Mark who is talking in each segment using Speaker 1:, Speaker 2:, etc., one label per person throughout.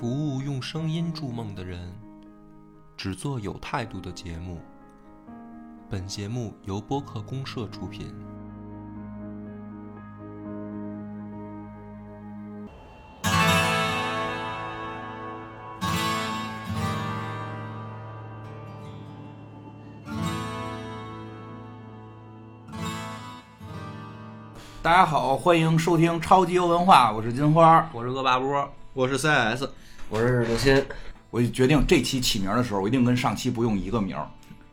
Speaker 1: 服务用声音筑梦的人，只做有态度的节目。本节目由播客公社出品。
Speaker 2: 大家好，欢迎收听超级优文化，我是金花。
Speaker 1: 我是恶霸波，
Speaker 3: 我是 CS，
Speaker 4: 我是刘鑫，
Speaker 2: 我就决定这期起名的时候，我一定跟上期不用一个名儿，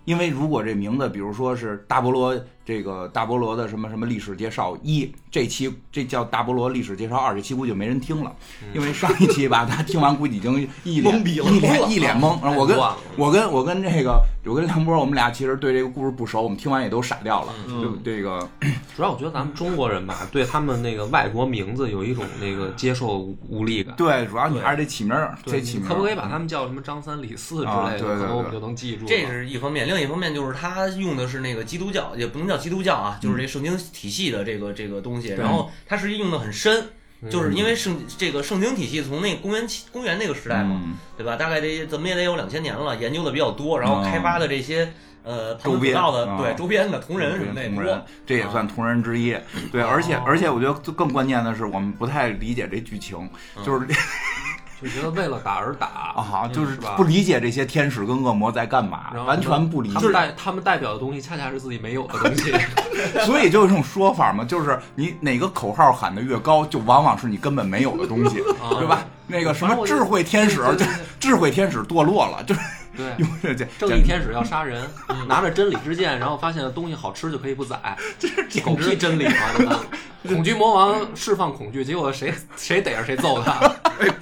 Speaker 2: 因为如果这名字，比如说是大菠萝这个大菠萝的什么什么历史介绍一，这期这叫大菠萝历史介绍二，这期估计就没人听了，因为上一期吧，大家听完估计已经一脸
Speaker 3: 懵逼了
Speaker 2: 一脸一脸懵。我跟我跟我跟这个我跟梁波，我们俩其实对这个故事不熟，我们听完也都傻掉了。就这个
Speaker 1: 主要我觉得咱们中国人吧，对他们那个外国名字有一种那个接受无力感。
Speaker 2: 对，主要你还是得起名儿，
Speaker 1: 对，
Speaker 2: 得起名儿。
Speaker 1: 可不可以把他们叫什么张三李四之类的？可能我们就能记住。
Speaker 4: 这是一方面，另一方面就是他用的是那个基督教，也不能叫基督教啊，就是这圣经体系的这个这个东西，然后他实际用的很深，就是因为圣这个圣经体系从那个公元起公元那个时代嘛，
Speaker 2: 嗯。
Speaker 4: 对吧？大概这怎么也得有两千年了，研究的比较多，然后开发的这些呃
Speaker 2: 周边
Speaker 4: 道的
Speaker 2: 啊
Speaker 4: 对周边的同人什么的
Speaker 2: 人，，这也算同人之一。对，而且
Speaker 1: 哦
Speaker 2: 而且我觉得更关键的是，我们不太理解这剧情，就是
Speaker 1: 就觉得为了打而打
Speaker 2: 啊，就是不理解这些天使跟恶魔在干嘛完全不理解
Speaker 1: 他们。代他们代表的东西，恰恰是自己没有的东西。
Speaker 2: 所以就有一种说法嘛，就是你哪个口号喊得越高，就往往是你根本没有的东西，
Speaker 1: 啊
Speaker 2: 对吧？那个什么智慧天使，就智慧天使堕落了，就是
Speaker 1: 对，
Speaker 2: 用这这
Speaker 1: 正义天使要杀人，拿着真理之剑，然后发现东西好吃就可以不宰，
Speaker 2: 这是简
Speaker 1: 狗屁真理嘛！恐惧魔王释放恐惧，结果谁谁逮着谁揍他。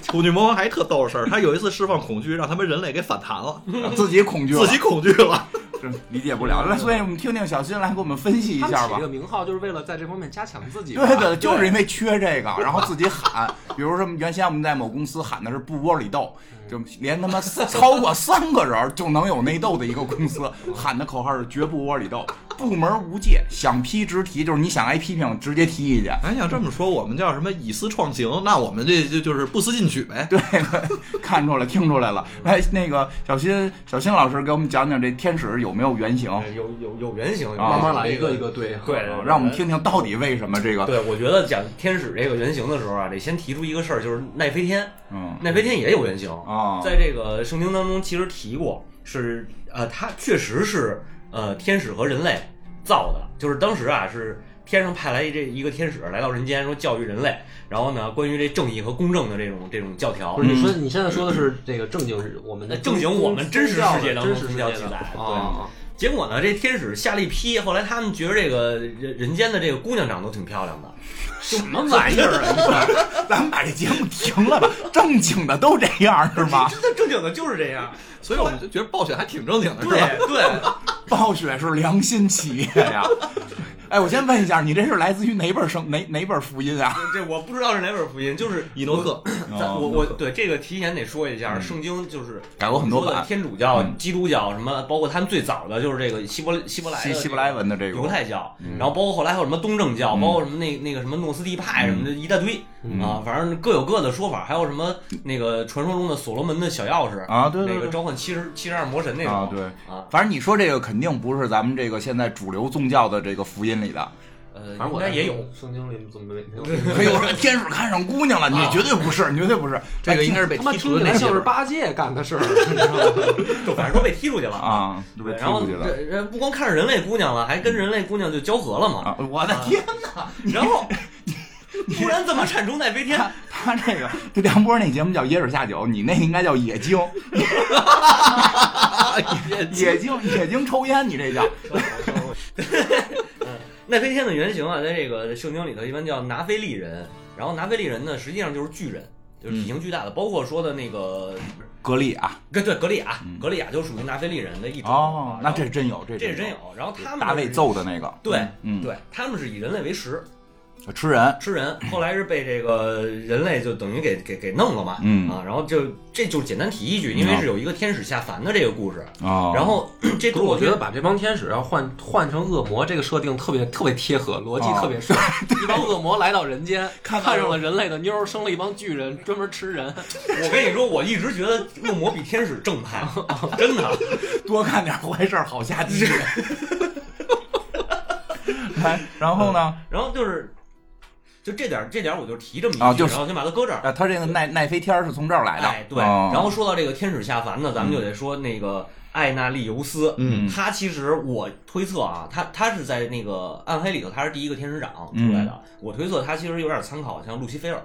Speaker 3: 恐惧魔王还特逗的事儿，他有一次释放恐惧，让他们人类给反弹了，
Speaker 2: 自己恐惧了，
Speaker 3: 自己恐惧了。
Speaker 2: 这理解不了。那所以我们听听小新来给我们分析一下吧
Speaker 1: 这。个名号就是为了在这方面加强自己。
Speaker 2: 对对，就是因为缺这个，然后自己喊，比如说原先我们在某公司喊的是不窝里斗，就连他妈超过三个人就能有内斗的一个公司，喊的口号是绝不窝里斗，部门无界，想批直提，就是你想挨批评直接提意见。
Speaker 3: 哎，要这么说，我们叫什么以私创行？那我们这就就是不思进取呗。
Speaker 2: 对，看出来，听出来了。来，那个小新，小新老师给我们讲讲这天使有没有原型，
Speaker 4: 有有有原型，
Speaker 1: 慢慢来，一个一个对。
Speaker 4: 对
Speaker 2: 啊让我们听听到底为什么这个，
Speaker 4: 对，我觉得讲天使这个原型的时候啊，得先提出一个事儿，就是奈飞天，
Speaker 2: 嗯
Speaker 4: 奈飞天也有原型
Speaker 2: 啊
Speaker 4: 在这个圣经当中其实提过，是呃，他确实是呃天使和人类造的，就是当时啊是天上派来这一个天使来到人间，说教育人类，然后呢关于这正义和公正的这种这种教条。
Speaker 1: 不，是你说你现在说的是这个正经是我们的
Speaker 4: 正经我们真实世界当中
Speaker 1: 真实世界的
Speaker 4: 宗教记载
Speaker 1: 啊，
Speaker 4: 结果呢这天使下了一批，后来他们觉得这个人人间的这个姑娘长得都挺漂亮的，
Speaker 1: 什么玩意儿啊！
Speaker 2: 咱们把这节目停了吧，正经的都这样是吗？
Speaker 4: 真的正经的就是这样，
Speaker 3: 所以我们就觉得暴雪还挺正经的，是
Speaker 4: 对
Speaker 3: 吧？
Speaker 4: 对。
Speaker 2: 暴雪是良心企业呀。哎，我先问一下，你这是来自于哪本圣哪哪本福音啊？
Speaker 4: 这我不知道是哪本福音，就是
Speaker 3: 以诺克，
Speaker 2: 哦
Speaker 4: 我我对这个提前得说一下，圣经就是
Speaker 2: 改过很多版
Speaker 4: 说的天主教、
Speaker 2: 嗯
Speaker 4: 基督教什么，包括他们最早的就是这个希伯希伯来的
Speaker 2: 希希伯来文的这个
Speaker 4: 犹太教，然后包括后来还有什么东正教，
Speaker 2: 嗯
Speaker 4: 包括什么那那个什么诺斯蒂派什么的一大堆
Speaker 2: 嗯
Speaker 4: 啊，反正各有各的说法，还有什么那个传说中的所罗门的小钥匙
Speaker 2: 啊对对对
Speaker 4: 那个召唤七十七十二魔神那种
Speaker 2: 啊，对，
Speaker 4: 啊，
Speaker 2: 反正你说这个肯定不是咱们这个现在主流宗教的这个福音里的。
Speaker 4: 呃，
Speaker 1: 反正我
Speaker 4: 应该也有。
Speaker 1: 圣经里怎么没 没有？
Speaker 2: 还有这天使看上姑娘了，你绝对不是，你绝对不是。
Speaker 3: 这个应该是被
Speaker 1: 他妈
Speaker 3: 剔
Speaker 1: 听起来像是。八戒干的事儿？
Speaker 4: 就反正说被踢出去了。
Speaker 2: 啊，都被
Speaker 4: 对，然后
Speaker 2: 踢出去了
Speaker 4: 这人不光看上人类姑娘了，还跟人类姑娘就交合了嘛。
Speaker 2: 啊！我的天哪！
Speaker 4: 然后 突然怎么产出奈飞天？
Speaker 2: 他这个这梁波那节目叫《野史下酒》，你那应该叫野精，野精 野精抽烟，你这叫
Speaker 4: 奈飞天的原型啊，在这个圣经里头一般叫拿非利人，然后拿非利人呢，实际上就是巨人，就是体型巨大的，包括说的那个，
Speaker 2: 格利亚。
Speaker 4: 对对，格利亚
Speaker 2: 嗯，
Speaker 4: 格利亚就属于拿非利人的一种。啊，
Speaker 2: 哦那这真有，这
Speaker 4: 这是真
Speaker 2: 有。
Speaker 4: 然后他们
Speaker 2: 大卫揍的那个，
Speaker 4: 对
Speaker 2: 嗯，
Speaker 4: 对，他们是以人类为食。
Speaker 2: 吃人，
Speaker 4: 吃人，后来是被这个人类就等于给给给弄了嘛，
Speaker 2: 嗯
Speaker 4: 啊，然后就这就简单提一句，因为是有一个天使下凡的这个故事，
Speaker 2: 啊，
Speaker 4: 然后 这
Speaker 1: 我觉得把这帮天使要换换成恶魔，这个设定特别特别贴合，逻辑
Speaker 2: 哦
Speaker 1: 特别顺。一帮恶魔来到人间，
Speaker 2: 看
Speaker 1: 看上了人类的妞儿，生了一帮巨人，专门吃人。
Speaker 4: 我跟你说，我一直觉得恶魔比天使正派，真的。
Speaker 2: 多干点坏事儿好下地狱。来，然后呢？
Speaker 4: 然后就是，就这点这点我就提这么一句，
Speaker 2: 啊就是
Speaker 4: 然后先把它搁这儿。
Speaker 2: 啊，他这个奈奈飞天儿是从这儿来的。
Speaker 4: 哎，对。
Speaker 2: 哦
Speaker 4: 然后说到这个天使下凡呢，咱们就得说那个艾纳利尤斯，
Speaker 2: 嗯。
Speaker 4: 他其实我推测啊，他他是在那个暗黑里头，他是第一个天使长出来的。我推测他其实有点参考像路西菲尔，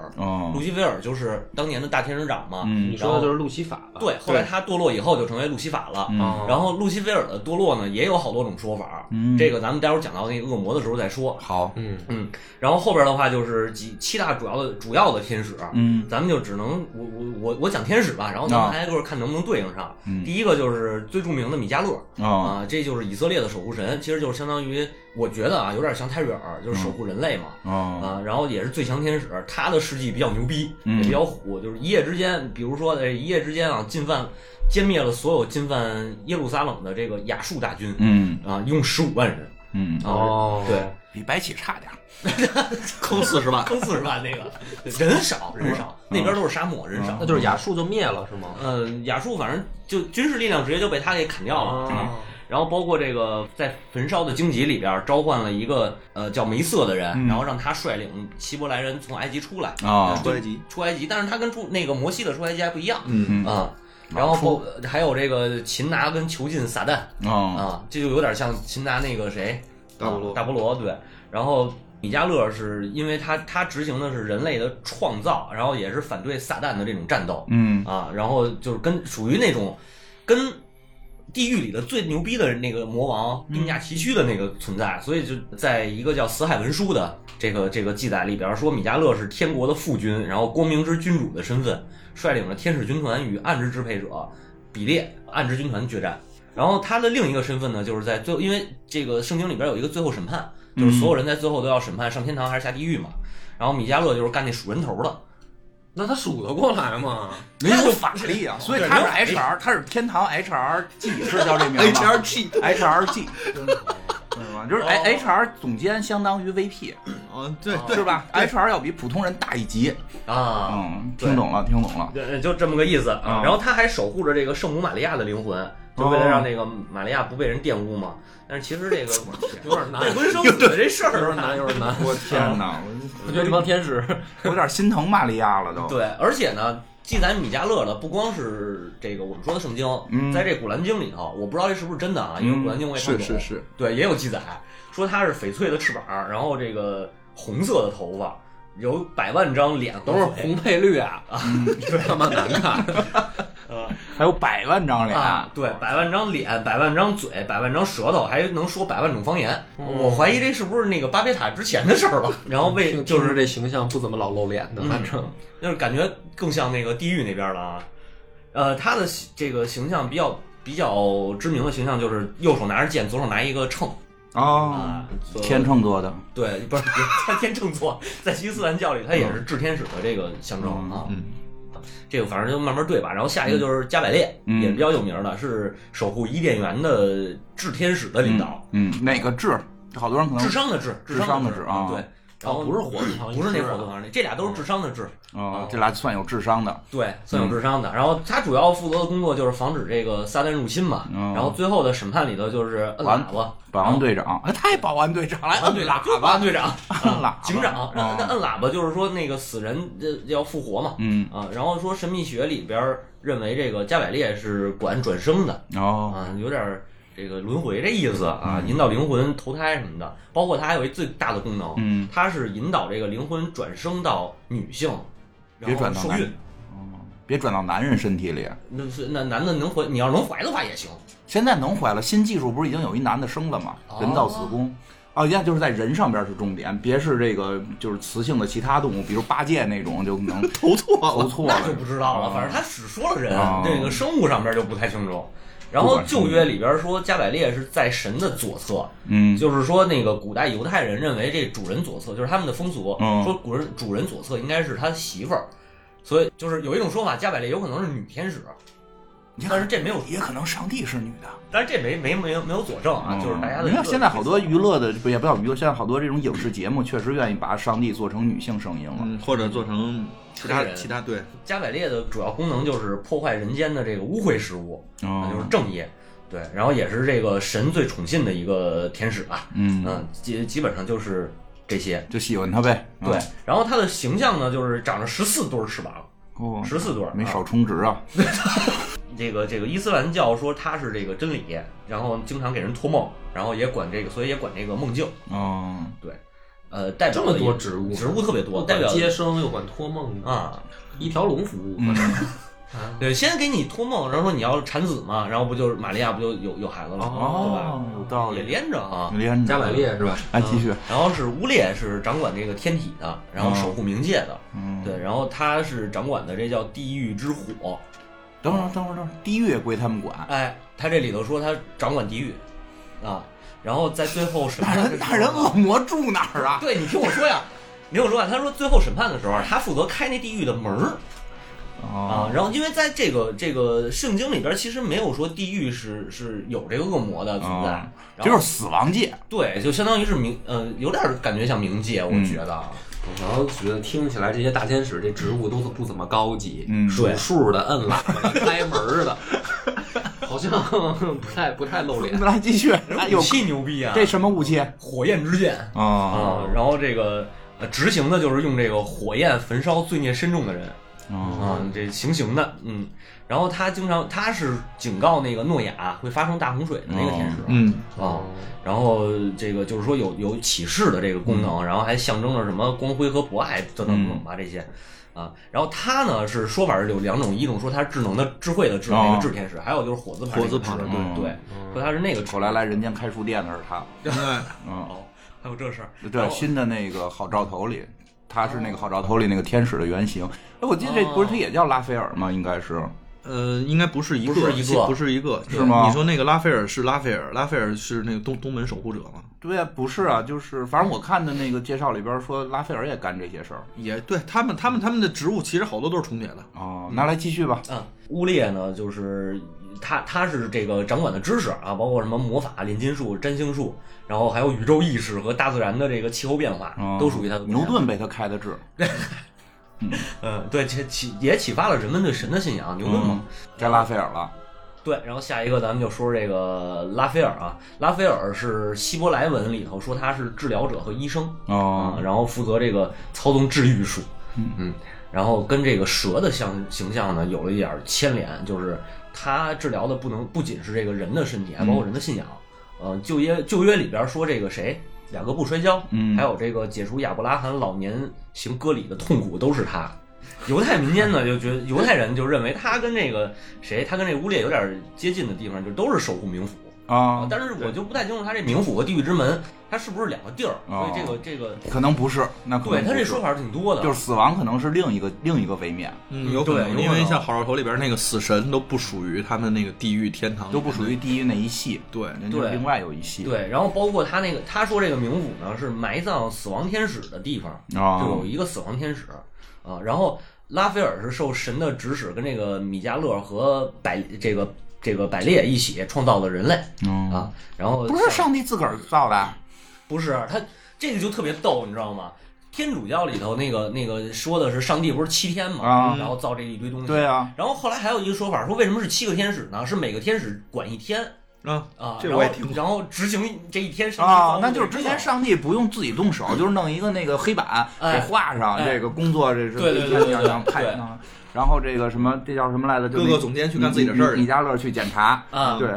Speaker 4: 路西菲尔就是当年的大天使长嘛。
Speaker 2: 嗯。
Speaker 1: 你说的就是路西法吧？
Speaker 4: 对，后来他堕落以后就成为路西法了。然后路西菲尔的堕落呢，也有好多种说法。
Speaker 2: 嗯。
Speaker 4: 这个咱们待会儿讲到那个恶魔的时候再说。
Speaker 2: 好，
Speaker 1: 嗯，
Speaker 4: 嗯，然后后边的话就是几七大主要的主要的天使，
Speaker 2: 嗯。
Speaker 4: 咱们就只能我我我我讲天使吧，然后咱们
Speaker 2: 啊。
Speaker 4: 挨个看能不能对应上。
Speaker 2: 嗯。
Speaker 4: 第一个就是最著名的米迦勒
Speaker 2: 哦。
Speaker 4: 啊，这就是以色列的守护神，其实就是相当于我觉得啊，有点像泰瑞尔，就是守护人类嘛。
Speaker 2: 哦。
Speaker 4: 啊，然后也是最强天使，他的事迹比较牛逼，
Speaker 2: 嗯。
Speaker 4: 也比较虎，就是一夜之间，比如说这一夜之间啊，进犯歼灭了所有进犯耶路撒冷的这个亚述大军，
Speaker 2: 嗯。
Speaker 4: 啊，一共十五万人，
Speaker 2: 嗯，
Speaker 4: 啊
Speaker 1: 哦。
Speaker 4: 对，
Speaker 2: 比白起差点儿。
Speaker 3: 坑四十万，
Speaker 4: 坑四十万那个 人少人少，那边都是沙漠，人少
Speaker 1: 那。就是亚述就灭了是吗？
Speaker 4: 嗯，亚述反正就军事力量直接就被他给砍掉了。
Speaker 1: 啊
Speaker 4: 然后包括这个在焚烧的荆棘里边召唤了一个呃叫梅瑟的人，
Speaker 2: 嗯
Speaker 4: 然后让他率领希伯来人从埃及出来
Speaker 2: 啊
Speaker 4: 就
Speaker 3: 出埃及
Speaker 4: 出埃及，但是他跟出那个摩西的出埃及还不一样
Speaker 3: 嗯，
Speaker 2: 嗯
Speaker 4: 啊。然后包还有这个擒拿跟囚禁撒旦
Speaker 2: 哦
Speaker 4: 啊，这就有点像擒拿那个谁
Speaker 3: 大菠
Speaker 4: 大菠萝对。然后米迦勒是因为他他执行的是人类的创造，然后也是反对撒旦的这种战斗
Speaker 2: 嗯
Speaker 4: 啊，然后就是跟属于那种跟地狱里的最牛逼的那个魔王并驾齐驱的那个存在，所以就在一个叫《死海文书》的这个这个记载里边说，米迦勒是天国的父君，然后光明之君主的身份，率领着天使军团与暗之支配者比列暗之军团决战。然后他的另一个身份呢，就是在最后，因为这个圣经里边有一个最后审判，就是所有人在最后都要审判上天堂还是下地狱嘛。然后米迦勒就是干那数人头的，
Speaker 1: 那他数得过来吗？
Speaker 2: 没有法力啊，所以他是 HR，他是天堂 HRG 是叫这名字吗
Speaker 3: HRG
Speaker 2: HRG 是吧？就是 H HR 总监相当于 VP
Speaker 3: 嗯，对
Speaker 2: 是吧？HR 要比普通人大一级。
Speaker 4: 啊，
Speaker 2: 嗯，听懂了，听懂了。
Speaker 4: 对，就这么个意思。然后他还守护着这个圣母玛利亚的灵魂，就为了让那个玛利亚不被人玷污嘛。但是其实这个
Speaker 1: 有点难，
Speaker 4: 未婚生子这事儿
Speaker 1: 有点，难，有点难。
Speaker 2: 我天哪，
Speaker 1: 我觉得这帮天使，
Speaker 2: 有点心疼玛利亚了都。
Speaker 4: 对，而且呢，记载米迦勒的不光是这个我们说的圣经，
Speaker 2: 嗯
Speaker 4: 在这古兰经里头，我不知道这是不是真的啊，因为古兰经我也看不懂。
Speaker 3: 是是是，
Speaker 4: 对，也有记载说他是翡翠的翅膀，然后这个红色的头发，有百万张脸
Speaker 1: 都是红配绿啊，对，他妈难看。
Speaker 4: 呃
Speaker 2: 还有百万张脸，
Speaker 4: 啊，对，百万张脸，百万张嘴，百万张舌头，还能说百万种方言。
Speaker 1: 嗯
Speaker 4: 我怀疑这是不是那个巴别塔之前的事儿了？然后为
Speaker 1: 听
Speaker 4: 就是
Speaker 1: 这形象不怎么老露脸的，
Speaker 4: 嗯
Speaker 1: 反正
Speaker 4: 就是感觉更像那个地狱那边了啊。呃，他的这个形象比较比较知名的形象就是右手拿着剑，左手拿一个秤
Speaker 2: 哦，
Speaker 4: 啊。所
Speaker 2: 天秤座的，
Speaker 4: 对，不是 他天秤座，在伊斯兰教里，他也是炽天使的这个象征啊。
Speaker 3: 嗯，
Speaker 4: 这个反正就慢慢对吧。然后下一个就是加百列，
Speaker 2: 嗯
Speaker 4: 也比较有名的，是守护伊甸园的炽天使的领导，
Speaker 2: 嗯，哪个智？好多人可能
Speaker 4: 智商的智，
Speaker 2: 智商的
Speaker 4: 智
Speaker 2: 智啊
Speaker 4: 对。然后
Speaker 1: 哦不是火字旁
Speaker 4: 不是那火字旁那，这俩都是智商的智，
Speaker 2: 哦，这俩算有智商的。
Speaker 4: 对，算有智商的。然后他主要负责的工作就是防止这个撒旦入侵嘛。
Speaker 2: 嗯
Speaker 4: 然后最后的审判里头就是摁喇叭，
Speaker 2: 保安队长，哎，太保安队长来
Speaker 4: 保安队长，就是
Speaker 2: 喇叭
Speaker 4: 保安，队长，
Speaker 2: 摁喇叭
Speaker 4: 警长。那那
Speaker 2: 哦
Speaker 4: 摁喇叭就是说那个死人呃要复活嘛。
Speaker 2: 嗯，
Speaker 4: 啊，然后说神秘学里边认为这个加百列是管转生的
Speaker 2: 哦，
Speaker 4: 啊，有点儿这个轮回这意思啊，引导灵魂投胎什么的。包括它还有一最大的功能，
Speaker 2: 嗯，
Speaker 4: 它是引导这个灵魂转生到女性，
Speaker 2: 别转到男人。，哦，别转到男人身体里。
Speaker 4: 那是那男的能怀，你要能怀的话也行。
Speaker 2: 现在能怀了，新技术不是已经有一男的生了吗？人造子宫。哦，现在就是在人上边是重点，别是这个就是雌性的其他动物，比如八戒那种就能
Speaker 3: 投错了，
Speaker 2: 投错了。
Speaker 4: 那就不知道了，反正他只说了人，这个生物上边就不太清楚。然后旧约里边说加百列是在神的左侧，
Speaker 2: 嗯，
Speaker 4: 就是说那个古代犹太人认为这主人左侧就是他们的风俗，
Speaker 2: 嗯。
Speaker 4: 说古人主人左侧应该是他媳妇儿，所以就是有一种说法，加百列有可能是女天使，但是这没有，
Speaker 2: 也可能上帝是女的。
Speaker 4: 但是这没没没有没有佐证啊，就是大家的
Speaker 2: 你看现在好多娱乐的不也不叫娱乐，现在好多这种影视节目确实愿意把上帝做成女性声音了。
Speaker 3: 嗯，或者做成其他
Speaker 4: 人
Speaker 3: 其他对，
Speaker 4: 加百列的主要功能就是破坏人间的这个污秽事物，
Speaker 2: 哦
Speaker 4: 那就是正业。对，然后也是这个神最宠信的一个天使吧，
Speaker 2: 嗯
Speaker 4: 嗯，基基本上就是这些。
Speaker 2: 就喜欢他呗。
Speaker 4: 对，然后他的形象呢，就是长着十四对儿翅膀，
Speaker 2: 哦，
Speaker 4: 十四对
Speaker 2: 没少充值啊。
Speaker 4: 这个这个伊斯兰教说他是这个真理，然后经常给人托梦，然后也管这个，所以也管这个梦境。
Speaker 2: 哦，
Speaker 4: 对，呃，代表
Speaker 1: 这么多植物
Speaker 4: 植物特别多，
Speaker 1: 又
Speaker 4: 代表
Speaker 1: 接生又管托梦，
Speaker 4: 啊，
Speaker 1: 一条龙服务。
Speaker 2: 嗯，
Speaker 4: 对，先给你托梦，然后说你要产子嘛，然后不就是玛利亚不就有有孩子了对
Speaker 2: 吧，有道理。
Speaker 4: 连着啊。
Speaker 2: 连着
Speaker 1: 加百列是吧？
Speaker 2: 哎，继续。
Speaker 4: 然后是乌列是掌管这个天体的，然后守护冥界的，
Speaker 2: 嗯，
Speaker 4: 对，然后他是掌管的这叫地狱之火，
Speaker 2: 等会儿，等会儿，等会儿，地狱也归他们管。
Speaker 4: 哎，他这里头说他掌管地狱啊，然后在最后审
Speaker 2: 那
Speaker 4: 判
Speaker 2: 那人恶魔住哪儿啊？
Speaker 4: 对你听我说呀，你听我说啊，他说最后审判的时候，他负责开那地狱的门儿啊
Speaker 2: 哦，，
Speaker 4: 然后因为在这个这个圣经里边，其实没有说地狱是是有这个恶魔的存在
Speaker 2: 哦，
Speaker 4: 然后
Speaker 2: 就是死亡界。
Speaker 4: 对，就相当于是冥呃，有点感觉像冥界，我
Speaker 2: 嗯
Speaker 4: 觉得啊，
Speaker 1: 然后觉得听起来这些大天使这植物都是不怎么高级，
Speaker 2: 嗯
Speaker 1: 数数的、摁喇叭、开门儿的，好像不太不太露脸。
Speaker 2: 来继续。
Speaker 4: 武器牛逼啊，
Speaker 2: 这什么武器？
Speaker 4: 火焰之剑
Speaker 2: 啊
Speaker 4: 啊，然后这个呃执行的就是用这个火焰焚烧罪孽深重的人。
Speaker 2: 啊
Speaker 4: 啊，这行刑的，嗯，然后他经常他是警告那个诺亚会发生大洪水的那个天使，
Speaker 3: 嗯，
Speaker 4: 啊，然后这个就是说有有启示的这个功能，然后还象征着什么光辉和博爱等等等等吧这些。啊，然后他呢是说法是有两种，一种说他是智能的、智慧的智那个智天使，还有就是火字旁那个
Speaker 3: 火字旁
Speaker 4: 对对，说他是那个智
Speaker 2: 后来来人间开书店的是他。
Speaker 3: 对，
Speaker 2: 嗯，
Speaker 4: 哦，还有这事儿，
Speaker 2: 对，新的那个好兆头里，他是那个好兆头里那个天使的原型。哎，我记得这不是他也叫拉斐尔吗？应该是。
Speaker 3: 呃，应该不是一个，
Speaker 4: 不是一个
Speaker 3: 不是一个，
Speaker 2: 是吗
Speaker 3: 你说那个拉斐尔是拉斐尔，拉斐尔是那个东东门守护者吗？
Speaker 2: 对呀，不是啊，就是反正我看的那个介绍里边说拉斐尔也干这些事儿。
Speaker 3: 也对他们，他们他们的职务其实好多都是重叠的。
Speaker 2: 哦，拿来继续吧。
Speaker 4: 嗯，乌列呢，就是他他是这个掌管的知识啊，包括什么魔法、炼金术、占星术，然后还有宇宙意识和大自然的这个气候变化，
Speaker 2: 哦
Speaker 4: 都属于他的
Speaker 2: 牛顿被他开的智。
Speaker 4: 嗯，对，启启也启发了人们对神的信仰，牛顿嘛。
Speaker 2: 嗯，该拉斐尔了。
Speaker 4: 对，然后下一个咱们就说这个拉斐尔啊，拉斐尔是希伯来文里头说他是治疗者和医生啊，
Speaker 2: 哦，
Speaker 4: 然后负责这个操纵治愈术，
Speaker 2: 嗯
Speaker 4: 然后跟这个蛇的相形象呢有了一点牵连，就是他治疗的不能不仅是这个人的身体，还包括人的信仰。呃，旧约旧约里边说这个谁雅各布摔跤，
Speaker 2: 嗯
Speaker 4: 还有这个解除亚伯拉罕老年行割礼的痛苦都是他。犹太民间呢 就觉得犹太人就认为他跟这个谁，他跟这乌列有点接近的地方，就都是守护冥府。
Speaker 2: 啊，
Speaker 4: 但是我就不太清楚他这冥府和地狱之门，它是不是两个地儿？所以这个这个，
Speaker 2: 可能不是，那可能不是
Speaker 4: 对他这说法挺多的，
Speaker 2: 就是死亡可能是另一个另一个位面，
Speaker 3: 嗯，有可能，
Speaker 4: 对有可能
Speaker 3: 因为像好兆头里边那个死神都不属于他们那个地狱天堂，
Speaker 2: 都不属于地狱那一系，
Speaker 3: 对。
Speaker 2: 人家
Speaker 4: 对
Speaker 2: 另外有一系。
Speaker 4: 对，然后包括他那个，他说这个冥府呢是埋葬死亡天使的地方，
Speaker 2: 啊
Speaker 4: 就有一个死亡天使啊。然后拉斐尔是受神的指使，跟这个米迦勒和百这个这个百列一起创造了人类
Speaker 2: 嗯，
Speaker 4: 啊。然后
Speaker 2: 不是上帝自个儿造的，
Speaker 4: 不是他这个就特别逗，你知道吗？天主教里头那个那个说的是上帝不是七天嘛，
Speaker 2: 啊
Speaker 4: 然后造这一堆东西。
Speaker 2: 对啊，
Speaker 4: 然后后来还有一个说法，说为什么是七个天使呢？是每个天使管一天
Speaker 3: 啊，
Speaker 4: 啊，
Speaker 3: 这
Speaker 4: 然后
Speaker 3: 我也听过
Speaker 4: 然后执行这一天上帝
Speaker 2: 啊那就是之前上帝不用自己动手，就是弄一个那个黑板
Speaker 4: 哎
Speaker 2: 给画上，
Speaker 4: 哎
Speaker 2: 这个工作这是
Speaker 4: 对对对对对
Speaker 2: 这样派
Speaker 4: 对
Speaker 2: 啊然后这个什么这叫什么来着？就
Speaker 3: 各个总监去干自己的事儿
Speaker 2: 米米迦勒去检查，
Speaker 4: 啊，
Speaker 2: 对，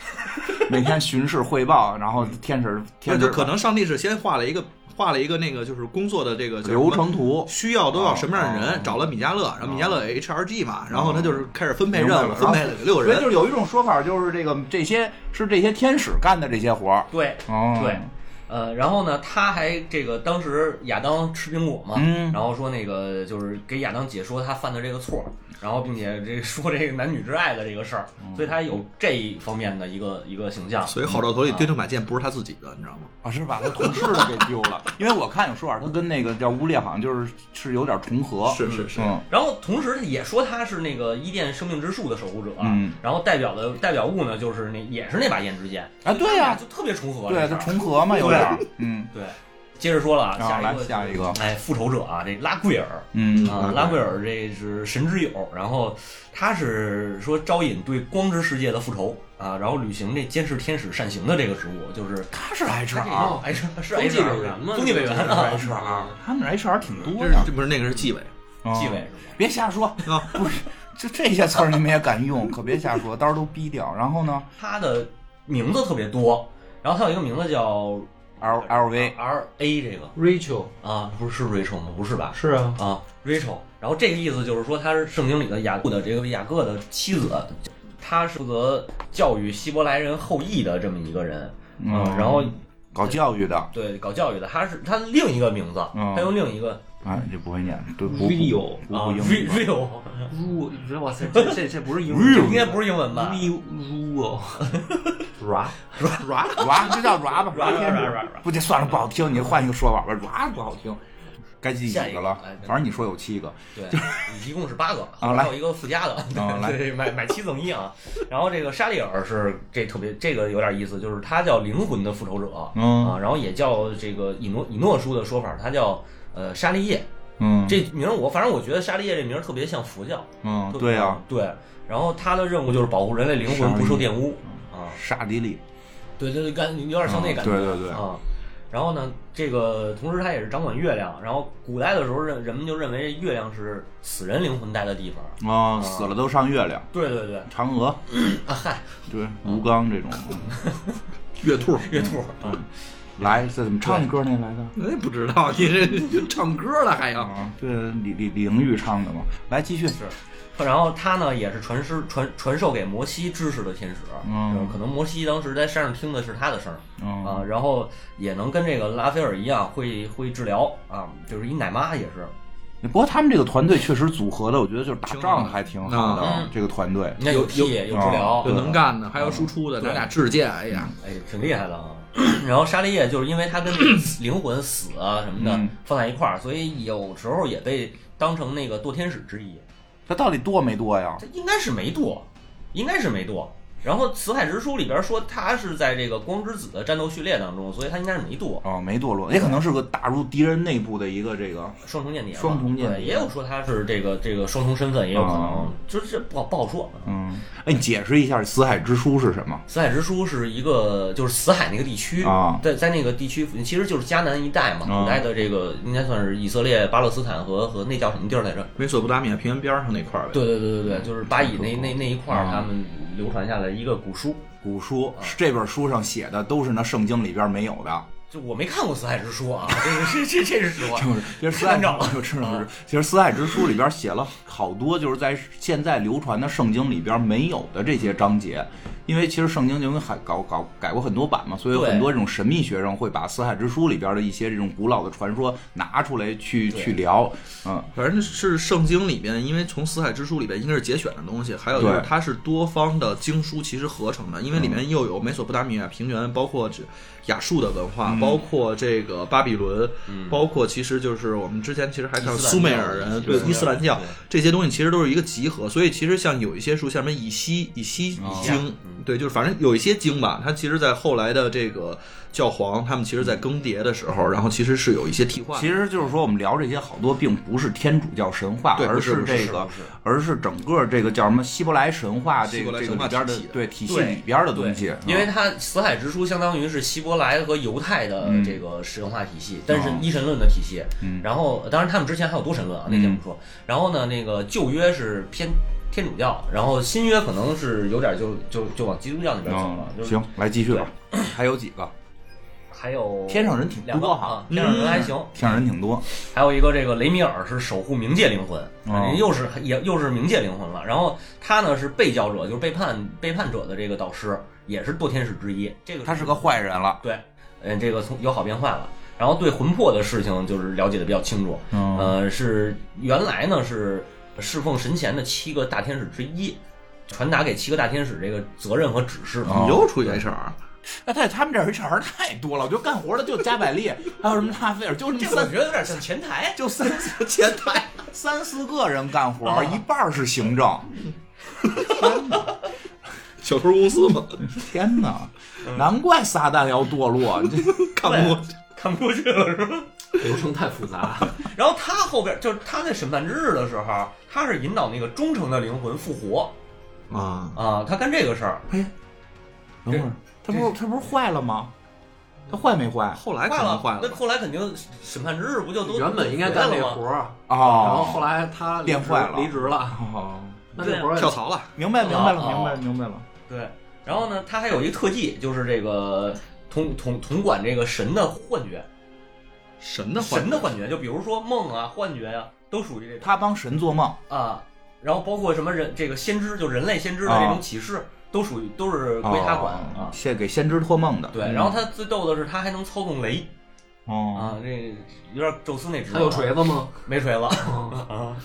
Speaker 2: 每天巡视汇报，然后天使
Speaker 3: 那
Speaker 2: 天使
Speaker 3: 就可能上帝是先画了一个画了一个那个就是工作的这个
Speaker 2: 流程图，
Speaker 3: 需要都要什么样的
Speaker 2: 哦。
Speaker 3: 人，找了米迦勒，然后米迦勒 HRG 嘛，然后他
Speaker 2: 哦
Speaker 3: 就是开始分配任务，分配了六个人。
Speaker 2: 所以就。是有一种说法，就是这个这些是这些天使干的这些活儿。
Speaker 4: 对。
Speaker 2: 哦，
Speaker 4: 对，呃，然后呢，他还这个当时亚当吃苹果嘛，
Speaker 2: 嗯
Speaker 4: 然后说那个就是给亚当解说他犯的这个错，然后并且这说这个男女之爱的这个事儿，
Speaker 2: 嗯
Speaker 4: 所以他有这一方面的一个一个形象。
Speaker 3: 所以好兆头里丢这把剑不是他自己的，你知道吗？
Speaker 2: 啊，是把他同事的给丢了，因为我看有说法，他跟那个叫乌列好像就是是有点重合，
Speaker 3: 是是是，
Speaker 2: 嗯
Speaker 4: 然后同时也说他是那个伊甸生命之树的守护者，
Speaker 2: 嗯
Speaker 4: 然后代表的代表物呢就是那也是那把胭脂剑，
Speaker 2: 啊，对呀、
Speaker 4: 就特别重合，
Speaker 2: 对，
Speaker 4: 这事儿
Speaker 2: 它重合嘛，有点儿，嗯
Speaker 4: 对。接着说了啊，下一个
Speaker 2: 下一个
Speaker 4: 哎，复仇者啊，这拉贵尔
Speaker 2: 嗯
Speaker 4: 啊，拉贵尔这是神之友，然后他是说招引对光之世界的复仇啊，然后履行这监视天使善行的这个职务，就是
Speaker 2: 他是
Speaker 4: HR，HR 是
Speaker 1: 中
Speaker 4: HR
Speaker 1: 纪委员嘛，
Speaker 4: 中纪委员啊，
Speaker 1: 是 HR，
Speaker 2: 他们 HR 挺多的
Speaker 3: 这不是那个是纪委，
Speaker 2: 嗯
Speaker 4: 纪委是吧？
Speaker 2: 别瞎说，不是，就这些词儿你们也敢用，可别瞎说，到时候都逼掉。然后呢
Speaker 4: 他的名字特别多，然后他有一个名字叫
Speaker 2: ，L L
Speaker 4: V，R A 这个
Speaker 1: Rachel
Speaker 4: 啊，不是是 Rachel 吗？不是吧？
Speaker 1: 是啊，
Speaker 4: 啊，Rachel。然后这个意思就是说，他是圣经里的雅各的这个雅各的妻子，他是负责教育希伯来人后裔的这么一个人。
Speaker 2: 嗯
Speaker 4: 然后
Speaker 2: 搞教育的，
Speaker 4: 对搞教育的，他是他另一个名字，
Speaker 2: 嗯
Speaker 4: 他用另一个
Speaker 2: 哎，就不会念，对，不
Speaker 1: Rio
Speaker 4: 啊
Speaker 2: 不不英
Speaker 1: 如，哇塞，这这这不是英
Speaker 4: 应该不是英文吧？
Speaker 1: 如如哦，ra
Speaker 2: 哇，这叫
Speaker 4: Ra- Ra- Ra- Ra-
Speaker 2: 不，这算了，不好听，你换一个说法吧，rap 不好听。该记几
Speaker 4: 个
Speaker 2: 个了？反正你说有七个，
Speaker 4: 对，一共是八个，
Speaker 2: 啊
Speaker 4: 还有一个附加的，对，买买七赠一啊。然后这个沙利尔是这特别这个有点意思，就是他叫灵魂的复仇者，
Speaker 2: 嗯
Speaker 4: 啊，然后也叫这个以诺以诺书的说法，他叫呃沙利叶。
Speaker 2: 嗯，
Speaker 4: 这名儿我反正我觉得沙利叶这名儿特别像佛教，
Speaker 2: 嗯，对呀，
Speaker 4: 对。然后他的任务就是保护人类灵魂不受玷污啊，
Speaker 2: 沙迪利，
Speaker 4: 对对对，感有点像那感觉，
Speaker 2: 嗯对对对
Speaker 4: 啊。然后呢，这个同时他也是掌管月亮。然后古代的时候，人人们就认为月亮是死人灵魂待的地方。
Speaker 2: 啊，死了都上月亮，
Speaker 4: 对对对，
Speaker 2: 嫦娥，
Speaker 4: 啊嗨，
Speaker 2: 对，吴刚这种，
Speaker 3: 月兔，
Speaker 4: 月兔，嗯
Speaker 2: 来，这怎么唱那歌那来的？
Speaker 3: 哎，不知道你这 唱歌了还要？
Speaker 2: 啊，这李李李玲玉唱的嘛。来继续，
Speaker 4: 是。然后他呢，也是传师传传授给摩西知识的天使。
Speaker 2: 嗯
Speaker 4: 可能摩西当时在山上听的是他的声儿
Speaker 2: 嗯
Speaker 4: 啊，然后也能跟这个拉斐尔一样会会治疗啊，就是一奶妈也是。
Speaker 2: 不过他们这个团队确实组合的，我觉得就是打仗还挺好的
Speaker 4: 嗯
Speaker 2: 这个团队。
Speaker 4: 你看有有有治疗，
Speaker 3: 有能干的，还有输出的，咱俩制剑，哎呀，
Speaker 4: 哎，挺厉害的啊。然后沙利叶就是因为他跟 灵魂死啊什么的
Speaker 2: 嗯
Speaker 4: 放在一块儿，所以有时候也被当成那个堕天使之一。
Speaker 2: 他到底堕没堕呀？
Speaker 4: 他应该是没堕，应该是没堕。然后《辞海之书》里边说他是在这个光之子的战斗序列当中，所以他应该是没堕。
Speaker 2: 哦，没堕落，也可能是个打入敌人内部的一个这个。
Speaker 4: 双重间谍嘛，
Speaker 2: 双重间
Speaker 4: 也有说他是这个这个双重身份，也有可能
Speaker 2: 哦，
Speaker 4: 就是这不好不好说。
Speaker 2: 嗯，哎，你解释一下死海之书是什么？
Speaker 4: 死海之书是一个就是死海那个地区
Speaker 2: 啊
Speaker 4: 在在那个地区附近，其实就是迦南一带嘛，
Speaker 2: 啊
Speaker 4: 古代的这个应该算是以色列、巴勒斯坦和和那叫什么地儿来着？
Speaker 3: 美索不达米亚平原边上那块儿呗。
Speaker 4: 对对对对对，就是巴以那那那一块儿，
Speaker 2: 啊
Speaker 4: 他们流传下来一个古书。
Speaker 2: 古书，这本书上写的都是那圣经里边没有的。
Speaker 4: 就我没看过《四海之书》啊，这这这这是实话。
Speaker 2: 就是，其实四海
Speaker 4: 看着了
Speaker 2: 就知道是，其实四海之书里边写了好多，就是在现在流传的圣经里边没有的这些章节。因为其实圣经就因为还搞搞改过很多版嘛，所以有很多这种神秘学生会把死海之书里边的一些这种古老的传说拿出来去去聊。嗯，
Speaker 3: 反正是圣经里边，因为从四海之书里边应该是节选的东西，还有就是它是多方的经书其实合成的，因为里面又有美索不达米亚平原，包括这亚述的文化，
Speaker 2: 嗯。
Speaker 3: 包括这个巴比伦，包括其实就是我们之前其实还看苏美尔人
Speaker 4: 对
Speaker 3: 对伊斯兰教这些东西其实都是一个集合，所以其实像有一些书，像什么以西以西
Speaker 2: 哦。
Speaker 3: 经，对，就是反正有一些经吧，它其实在后来的这个教皇他们其实在更迭的时候，然后其实是有一些替换。
Speaker 2: 其实就是说我们聊这些好多并不是天主教神话，而
Speaker 3: 是
Speaker 2: 这个，而是整个这个叫什么希伯来神话这
Speaker 3: 希伯来
Speaker 2: 个这个
Speaker 3: 神话
Speaker 2: 里边的
Speaker 3: 体系
Speaker 2: 对体系里边的东西
Speaker 4: 因为它《死海之书》相当于是希伯来和犹太的
Speaker 2: 嗯
Speaker 4: 这个神话体系，但是
Speaker 2: 哦
Speaker 4: 一神论的体系。
Speaker 2: 嗯
Speaker 4: 然后，当然他们之前还有多神论啊，那先不说。然后呢，那个旧约是偏天主教，然后新约可能是有点就就就往基督教那边走了。就是
Speaker 2: 嗯行，来继续吧，还有几个
Speaker 4: 还有
Speaker 2: 天上人挺
Speaker 4: 两个
Speaker 2: 多哈
Speaker 4: 啊，天上人还行。
Speaker 2: 天上人挺多，
Speaker 4: 还有一个这个雷米尔是守护冥界灵魂，
Speaker 2: 哦
Speaker 4: 又是也又是冥界灵魂了。然后他呢是被教者，就是背叛背叛者的这个导师，也是堕天使之一。这个
Speaker 2: 他是个坏人了。
Speaker 4: 对，嗯，这个从有好变坏了。然后对魂魄的事情就是了解的比较清楚，
Speaker 2: 嗯
Speaker 4: 呃，是原来呢是侍奉神前的七个大天使之一，传达给七个大天使这个责任和指示。
Speaker 2: 哦
Speaker 3: 你又出 HR，
Speaker 2: 那，在他们这儿 HR 太多了，我觉得干活的就加百列，还有什么拉斐尔，就这么三
Speaker 4: 这个我觉得有点像前台，
Speaker 2: 就三四 前台三四个人干活，
Speaker 4: 啊
Speaker 2: 一半是行政。
Speaker 3: 小偷公司嘛，
Speaker 2: 天哪，难怪撒旦要堕落，这
Speaker 3: 看不过去。
Speaker 4: 看不过去了是吧？
Speaker 1: 流程太复杂。
Speaker 4: 然后他后边就是他在审判之日的时候，他是引导那个忠诚的灵魂复活
Speaker 3: 啊，
Speaker 4: 啊，他干这个事儿，
Speaker 2: 等会儿他不是他不是坏了吗？他坏没坏？
Speaker 3: 后来
Speaker 4: 坏了，
Speaker 3: 坏了，
Speaker 4: 那后来肯定审判之日不就都
Speaker 1: 原本应该干这活儿，然
Speaker 2: 哦，
Speaker 1: 后后来他
Speaker 2: 练坏了
Speaker 1: 离职了，
Speaker 2: 哦，
Speaker 1: 那这活儿
Speaker 3: 跳槽了。
Speaker 2: 明白明白了
Speaker 4: 哦
Speaker 2: 明白明白了。
Speaker 4: 对，然后呢，他还有一个特技，就是这个统统统管这个神的幻觉，
Speaker 3: 神的幻
Speaker 4: 神的幻觉，就比如说梦啊、幻觉呀、都属于这
Speaker 2: 他帮神做梦，
Speaker 4: 啊。然后包括什么人这个先知，就人类先知的这种启示，都属于都是归他管
Speaker 2: 哦
Speaker 4: 啊。
Speaker 2: 先给先知托梦的。
Speaker 4: 对，
Speaker 2: 嗯
Speaker 4: 然后他最逗的是，他还能操纵雷
Speaker 2: 哦，
Speaker 4: 啊，这有点宙斯那职。
Speaker 1: 他有锤子吗？
Speaker 4: 没锤子 啊，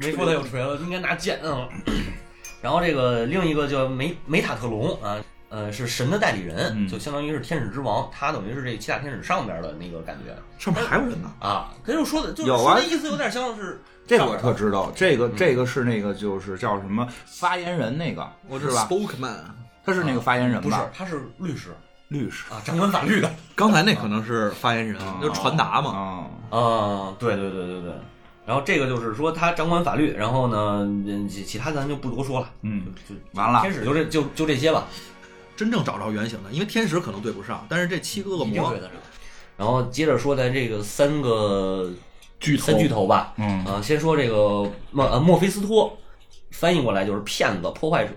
Speaker 4: 没说他有锤子，应该拿剑啊。然后这个另一个叫梅梅塔特隆啊，呃，是神的代理人，
Speaker 2: 嗯
Speaker 4: 就相当于是天使之王，他等于是这七大天使上边的那个感觉
Speaker 3: 上面还有人呢。
Speaker 4: 啊。他就说的，就是
Speaker 3: 有啊
Speaker 4: 说的意思有点像是
Speaker 2: 这个我特知道，这个这个是那个就是叫什么发言人那个，
Speaker 3: 我
Speaker 2: 是吧
Speaker 3: ？Spokesman，
Speaker 2: 他是那个发言人
Speaker 4: 不是？，他是律师
Speaker 2: 律师
Speaker 4: 啊，掌管法律的。
Speaker 3: 刚才那可能是发言人，就传达嘛。
Speaker 2: 啊，
Speaker 4: 啊，对对对对对。然后这个就是说他掌管法律，然后呢，嗯其其他咱就不多说了，
Speaker 2: 嗯，
Speaker 4: 就就
Speaker 2: 完了
Speaker 4: 天使就这就就这些吧。
Speaker 3: 真正找着原型的，因为天使可能对不上，但是这七个恶魔
Speaker 4: 一定对得上。然后接着说咱这个三个
Speaker 3: 巨头
Speaker 4: 三巨头吧，
Speaker 2: 嗯
Speaker 4: 啊，先说这个墨呃墨菲斯托，翻译过来就是骗子、破坏者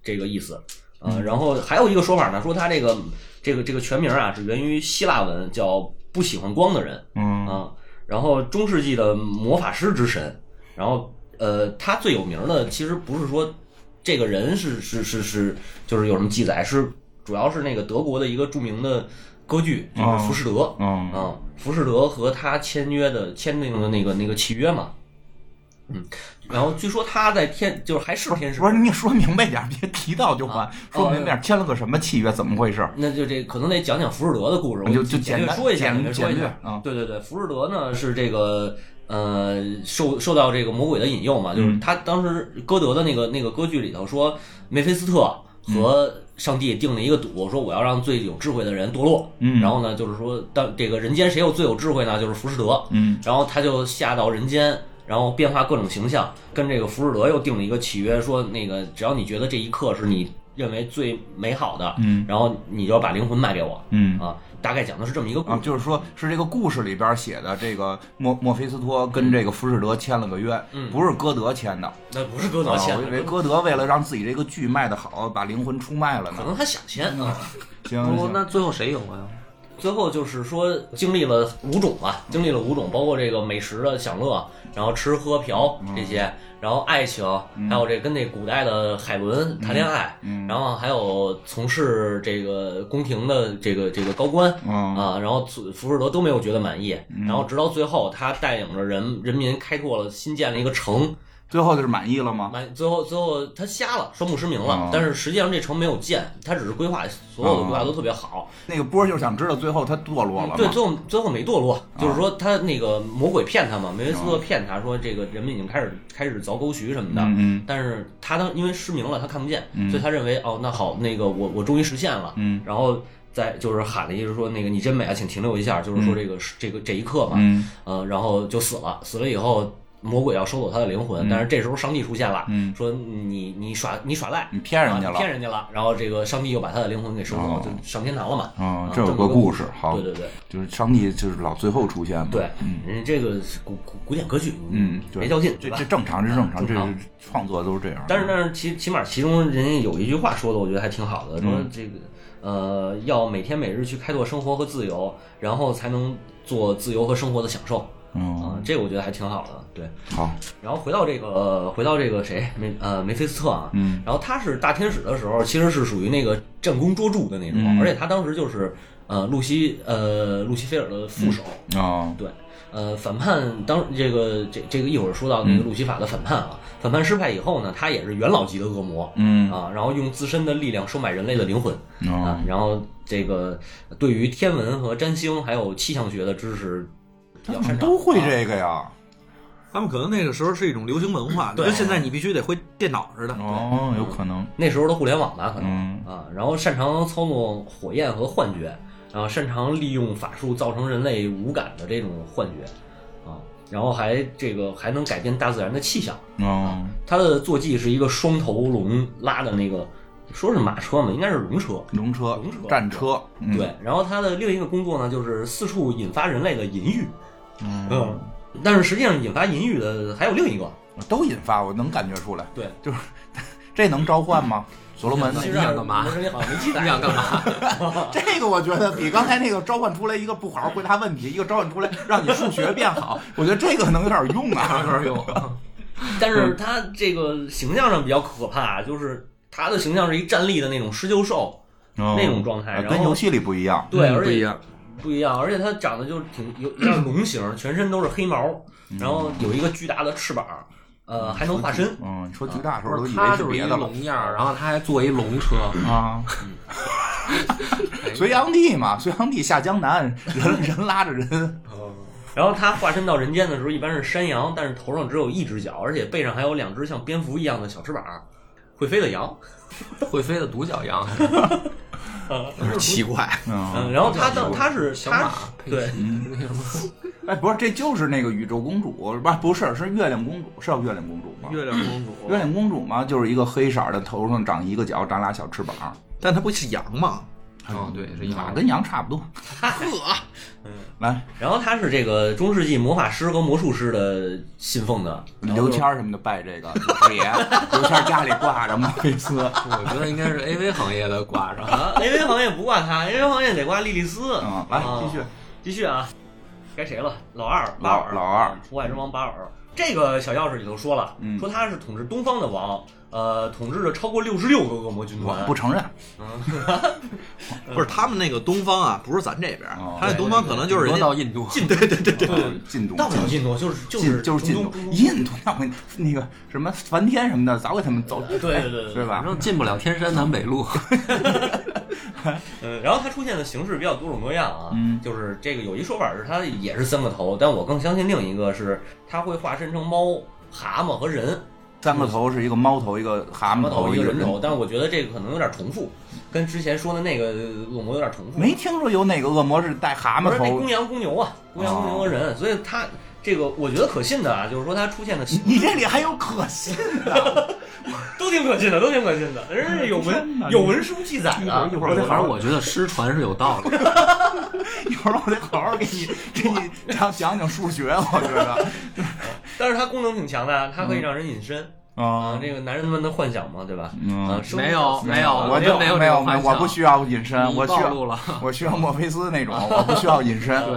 Speaker 4: 这个意思，呃，然后还有一个说法呢，说他这个这个这个全名啊是源于希腊文，叫不喜欢光的人
Speaker 2: 嗯。
Speaker 4: 啊，然后中世纪的魔法师之神，然后呃，他最有名的其实不是说这个人是是是是就是有什么记载，是主要是那个德国的一个著名的歌剧，就是浮士德。
Speaker 2: 嗯
Speaker 4: 啊，浮士德和他签约的签订的那个那个契约嘛，嗯，然后据说他在天就是还是天使，
Speaker 2: 不是你说明白点，别提到就完
Speaker 4: 啊，
Speaker 2: 说明白点，签了个什么契约，怎么回事？
Speaker 4: 那就这可能得讲讲浮士德的故事，我
Speaker 2: 就就
Speaker 4: 简略说一下，
Speaker 2: 简
Speaker 4: 简略说一下
Speaker 2: 啊
Speaker 4: 对对对，浮士德呢是这个呃受受到这个魔鬼的引诱嘛，就是
Speaker 2: 嗯。
Speaker 4: 他当时歌德的那个那个歌剧里头说，梅菲斯特和上帝定了一个赌，说我要让最有智慧的人堕落，
Speaker 2: 嗯。
Speaker 4: 然后呢就是说当这个人间谁有最有智慧呢？就是浮士德，
Speaker 2: 嗯。
Speaker 4: 然后他就下到人间，然后变化各种形象，跟这个浮士德又定了一个契约，说那个只要你觉得这一刻是你认为最美好的，
Speaker 2: 嗯。
Speaker 4: 然后你就要把灵魂卖给我，
Speaker 2: 嗯。
Speaker 4: 啊，大概讲的是这么一个故
Speaker 2: 啊，
Speaker 4: 事。
Speaker 2: 就是说，是这个故事里边写的，这个墨墨菲斯托跟这个浮士德签了个约，
Speaker 4: 嗯
Speaker 2: 不是歌德签的。
Speaker 4: 那不是歌德
Speaker 2: 啊
Speaker 4: 签的，
Speaker 2: 我以为歌德为了让自己这个剧卖得好，把灵魂出卖了呢。
Speaker 4: 可能他想签啊。
Speaker 2: 行，行，
Speaker 1: 那最后谁赢了呀？
Speaker 4: 最后就是说经历了五种吧，经历了五种，包括这个美食的享乐，然后吃喝嫖这些，然后爱情，还有这跟那古代的海伦谈恋爱，
Speaker 2: 嗯。
Speaker 4: 然后还有从事这个宫廷的这个这个高官，
Speaker 2: 嗯。
Speaker 4: 啊，然后浮士德都没有觉得满意，然后直到最后他带领着人人民开拓了新建了一个城，
Speaker 2: 最后就是满意了吗？
Speaker 4: 满最后最后他瞎了，双目失明了，
Speaker 2: 哦。
Speaker 4: 但是实际上这城没有建，他只是规划所有的规划都特别好，
Speaker 2: 那个波就是想知道最后他堕落了吗？
Speaker 4: 对，最后最后没堕落，就是说他那个魔鬼骗他嘛，梅维斯特骗他说这个人们已经开始开始凿沟渠什么的，
Speaker 2: 嗯嗯。
Speaker 4: 但是他当因为失明了，他看不见，
Speaker 2: 嗯。
Speaker 4: 所以他认为哦那好，那个我我终于实现了，
Speaker 2: 嗯。
Speaker 4: 然后再就是喊了一句说那个你真美啊，请停留一下，就是说这个、这个这一刻嘛，
Speaker 2: 嗯。
Speaker 4: 呃，然后就死了，死了以后。魔鬼要收走他的灵魂，但是这时候上帝出现了，
Speaker 2: 嗯。
Speaker 4: 说你你耍你耍赖，
Speaker 2: 你骗人家
Speaker 4: 啊
Speaker 2: 了
Speaker 4: 骗人家了，然后这个上帝又把他的灵魂给收走，
Speaker 2: 哦。
Speaker 4: 就上天堂了嘛。
Speaker 2: 嗯
Speaker 4: 啊，
Speaker 2: 这有
Speaker 4: 么个
Speaker 2: 个故事，好。
Speaker 4: 对，对对。
Speaker 2: 就是上帝就是老最后出现嘛。
Speaker 4: 对，
Speaker 2: 嗯。
Speaker 4: 人家这个古古古典歌剧，
Speaker 2: 嗯，对。
Speaker 4: 没较劲，
Speaker 2: 这这？正常，这正常，这创作都是这样。
Speaker 4: 但是但是起起码其中人家有一句话说的，我觉得还挺好的，说
Speaker 2: 嗯。
Speaker 4: 这个呃要每天每日去开拓生活和自由，然后才能做自由和生活的享受啊、
Speaker 2: 嗯，
Speaker 4: 这个我觉得还挺好的，对。
Speaker 2: 好，
Speaker 4: 然后回到这个，呃回到这个谁梅呃梅菲斯特啊，
Speaker 2: 嗯。
Speaker 4: 然后他是大天使的时候，其实是属于那个战功卓著的那种，
Speaker 2: 嗯
Speaker 4: 而且他当时就是呃路西呃路西菲尔的副手。
Speaker 2: 哦，
Speaker 4: 对，呃，反叛当这个这这个一会儿说到那个路西法的反叛啊，反叛失败以后呢，他也是元老级的恶魔，
Speaker 2: 嗯。
Speaker 4: 啊，然后用自身的力量收买人类的灵魂啊。
Speaker 2: 哦，，
Speaker 4: 然后这个对于天文和占星还有气象学的知识比较
Speaker 2: 他们
Speaker 4: 擅长，
Speaker 2: 都会
Speaker 4: 啊
Speaker 2: 这个呀？
Speaker 3: 他们可能那个时候是一种流行文化，
Speaker 4: 对
Speaker 3: 跟现在你必须得会电脑似的。
Speaker 2: 哦，有可能。
Speaker 4: 那时候的互联网吧可能、
Speaker 2: 嗯
Speaker 4: 啊，然后擅长操作火焰和幻觉，然后擅长利用法术造成人类无感的这种幻觉啊，然后还这个还能改变大自然的气象。
Speaker 2: 哦，
Speaker 4: 他的坐骑是一个双头龙拉的那个，说是马车嘛，应该是龙车。
Speaker 2: 龙车
Speaker 4: 龙车、
Speaker 2: 战车，嗯
Speaker 4: 对，，然后他的另一个工作呢，就是四处引发人类的淫欲。
Speaker 2: 嗯，
Speaker 4: 嗯，但是实际上引发淫欲的还有另一个，
Speaker 2: 都引发，我能感觉出来。
Speaker 4: 对，
Speaker 2: 就是这能召唤吗？所罗门，
Speaker 1: 你想干嘛
Speaker 4: 你好像没记载。
Speaker 1: 你想干嘛？
Speaker 2: 这个我觉得比刚才那个召唤出来一个不好好回答问题，一个召唤出来让你数学变好，我觉得这个可能有点用啊，有点用。
Speaker 4: 但是他这个形象上比较可怕，就是他的形象是一站立的那种狮鹫兽那种状态，然后
Speaker 2: 跟游戏里不一样。
Speaker 4: 对，而且
Speaker 3: 嗯不一样。
Speaker 4: 而且它长得就挺有有点龙形，全身都是黑毛，然后有一个巨大的翅膀，呃，还能化身。
Speaker 2: 嗯，你说巨大的时候都以
Speaker 1: 他就是
Speaker 2: 别的
Speaker 1: 龙样儿，然后他还坐一龙车，
Speaker 2: 啊。隋炀帝嘛，隋炀帝下江南，人 人拉着人。
Speaker 4: 然后他化身到人间的时候，一般是山羊，但是头上只有一只脚，而且背上还有两只像蝙蝠一样的小翅膀，会飞的羊。
Speaker 1: 会飞的独角羊，
Speaker 3: 有 点奇怪。
Speaker 2: 嗯，
Speaker 4: 嗯，然后他当他是它
Speaker 1: 小马配
Speaker 4: 对
Speaker 2: 哎，不是，这就是那个宇宙公主，不，不是，是月亮公主，是叫月亮公主吗？
Speaker 3: 月亮公主，
Speaker 2: 月亮公主嘛，就是一个黑色的，头上长一个角，长俩小翅膀，
Speaker 3: 但它不是羊吗？
Speaker 1: 哦，对，是马
Speaker 2: 马跟羊差不多。呵，嗯 来，
Speaker 4: 然后他是这个中世纪魔法师和魔术师的信奉的，
Speaker 2: 刘谦儿什么的拜这个师爷，刘谦儿家里挂着墨菲斯，
Speaker 1: 我觉得应该是 AV 行业的挂上。
Speaker 4: 啊，AV 行业不挂他，AV 行业得挂莉莉丝。
Speaker 2: 嗯，来
Speaker 4: 啊
Speaker 2: 继续，
Speaker 4: 继续啊，该谁了？老二，巴尔，
Speaker 2: 老二。
Speaker 4: 啊除外之王巴尔。这个小钥匙里头说了，
Speaker 2: 嗯。
Speaker 4: 说他是统治东方的王，呃，统治着超过六十六个恶魔军团。
Speaker 2: 我不承认，
Speaker 3: 不是他们那个东方啊，不是咱这边
Speaker 2: 哦，
Speaker 3: 他那东方可能就是人家
Speaker 1: 到印度，
Speaker 3: 对对对对，
Speaker 2: 嗯进度
Speaker 4: 到不了印度，就是就
Speaker 2: 进
Speaker 4: 是
Speaker 2: 就是印度
Speaker 4: 中东，
Speaker 2: 印度那会那个什么梵天什么的，早给他们走，
Speaker 4: 对对对对
Speaker 2: 对。吧？
Speaker 1: 反？正进不了天山南北路。
Speaker 4: 嗯，然后它出现的形式比较多种多样啊，
Speaker 2: 嗯。
Speaker 4: 就是这个有一说法是它也是三个头，但我更相信另一个是它会化身成猫、蛤蟆和人，
Speaker 2: 三个头是一个猫头，一个蛤蟆头，
Speaker 4: 一个人头，但是我觉得这个可能有点重复，跟之前说的那个恶魔有点重复。
Speaker 2: 没听说有哪个恶魔是带蛤蟆头
Speaker 4: 不是那公。羊、公牛啊，公羊、公牛和人，所以它这个我觉得可信的啊，就是说它出现的
Speaker 2: 你你这里还有可信的，
Speaker 4: 都挺可信的，都挺可信的，人家有文有文书记载的。
Speaker 2: 一会儿
Speaker 1: 反正我觉得失传是有道理。
Speaker 2: 一会儿我得好好给你给你讲讲讲数学，我觉得
Speaker 4: 但是它功能挺强的啊，它可以让人隐身啊
Speaker 2: 啊，
Speaker 4: 这个男人们的幻想嘛，对吧？
Speaker 2: 嗯
Speaker 1: 没有没有
Speaker 2: 我就
Speaker 1: 没有
Speaker 2: 没有我不需要隐身，我需要
Speaker 1: 暴露了，
Speaker 2: 我需要墨菲斯那种，我不需要隐身。
Speaker 1: 对，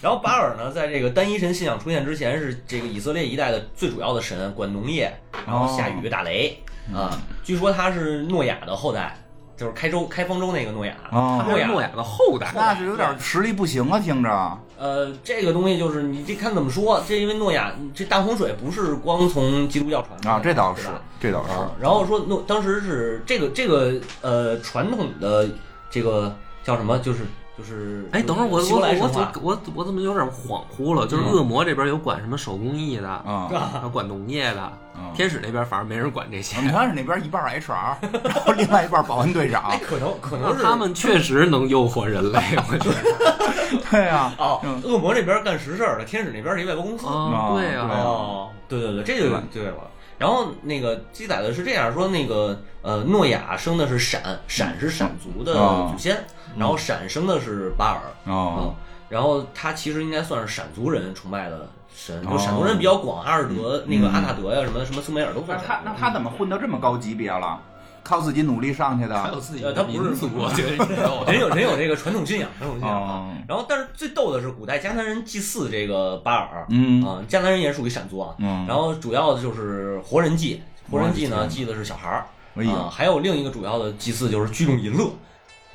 Speaker 4: 然后巴尔呢，在这个单一神信仰出现之前，是这个以色列一带的最主要的神，管农业，然后下雨打雷啊。据说他是诺亚的后代，就是开州开方舟那个诺亚。诺亚
Speaker 1: 是诺亚的后代。
Speaker 2: 那是有点实力不行啊，听着。
Speaker 4: 呃，这个东西就是你这看怎么说，这因为诺亚这大洪水不是光从基督教传的
Speaker 2: 啊，这倒是，这倒是。
Speaker 4: 啊，然后说诺当时是这个这个呃传统的这个叫什么，就是就是
Speaker 1: 哎，等会儿我
Speaker 4: 希
Speaker 1: 我我我我我怎么有点恍惚了？就是恶魔这边有管什么手工艺的，
Speaker 2: 啊，
Speaker 1: 有管农业的，
Speaker 2: 嗯
Speaker 1: 天使那边反而没人管这些。
Speaker 2: 你看是那边一半 HR，然后另外一半保安队长
Speaker 4: 哎，。可能可能是
Speaker 1: 他们确实能诱惑人类，我觉得。
Speaker 2: 对啊，
Speaker 4: 哦
Speaker 2: 嗯，
Speaker 4: 恶魔这边干实事儿的，天使那边是一外包公司。
Speaker 1: 啊，对呀、
Speaker 2: 啊
Speaker 4: 哦，对对对，这就
Speaker 2: 对
Speaker 4: 了。然后那个记载的是这样说，那个呃，诺亚生的是闪，闪是闪族的
Speaker 2: 哦
Speaker 4: 祖先，然后闪生的是巴尔，
Speaker 2: 哦
Speaker 4: 嗯，然后他其实应该算是闪族人崇拜的神，就
Speaker 2: 哦
Speaker 4: 闪族人比较广，阿尔德、那个
Speaker 2: 嗯
Speaker 4: 阿纳德呀，什么什么苏美尔都
Speaker 2: 那
Speaker 4: 算闪族。
Speaker 2: 他那他怎么混到这么高级别了？靠自己努力上去的。
Speaker 1: 还有自己
Speaker 4: 呃他不是
Speaker 1: 的民族，我觉得挺逗的
Speaker 4: 人有人有这个传统信仰，传统信仰。
Speaker 2: 哦，
Speaker 4: 然后，但是最逗的是，古代迦南人祭祀这个巴尔，
Speaker 2: 嗯
Speaker 4: 啊，迦南人也属于闪族啊。
Speaker 2: 嗯，
Speaker 4: 然后主要的就是活人祭，活人祭呢祭的是小孩儿，啊，还有另一个主要的祭祀就是聚众淫乐，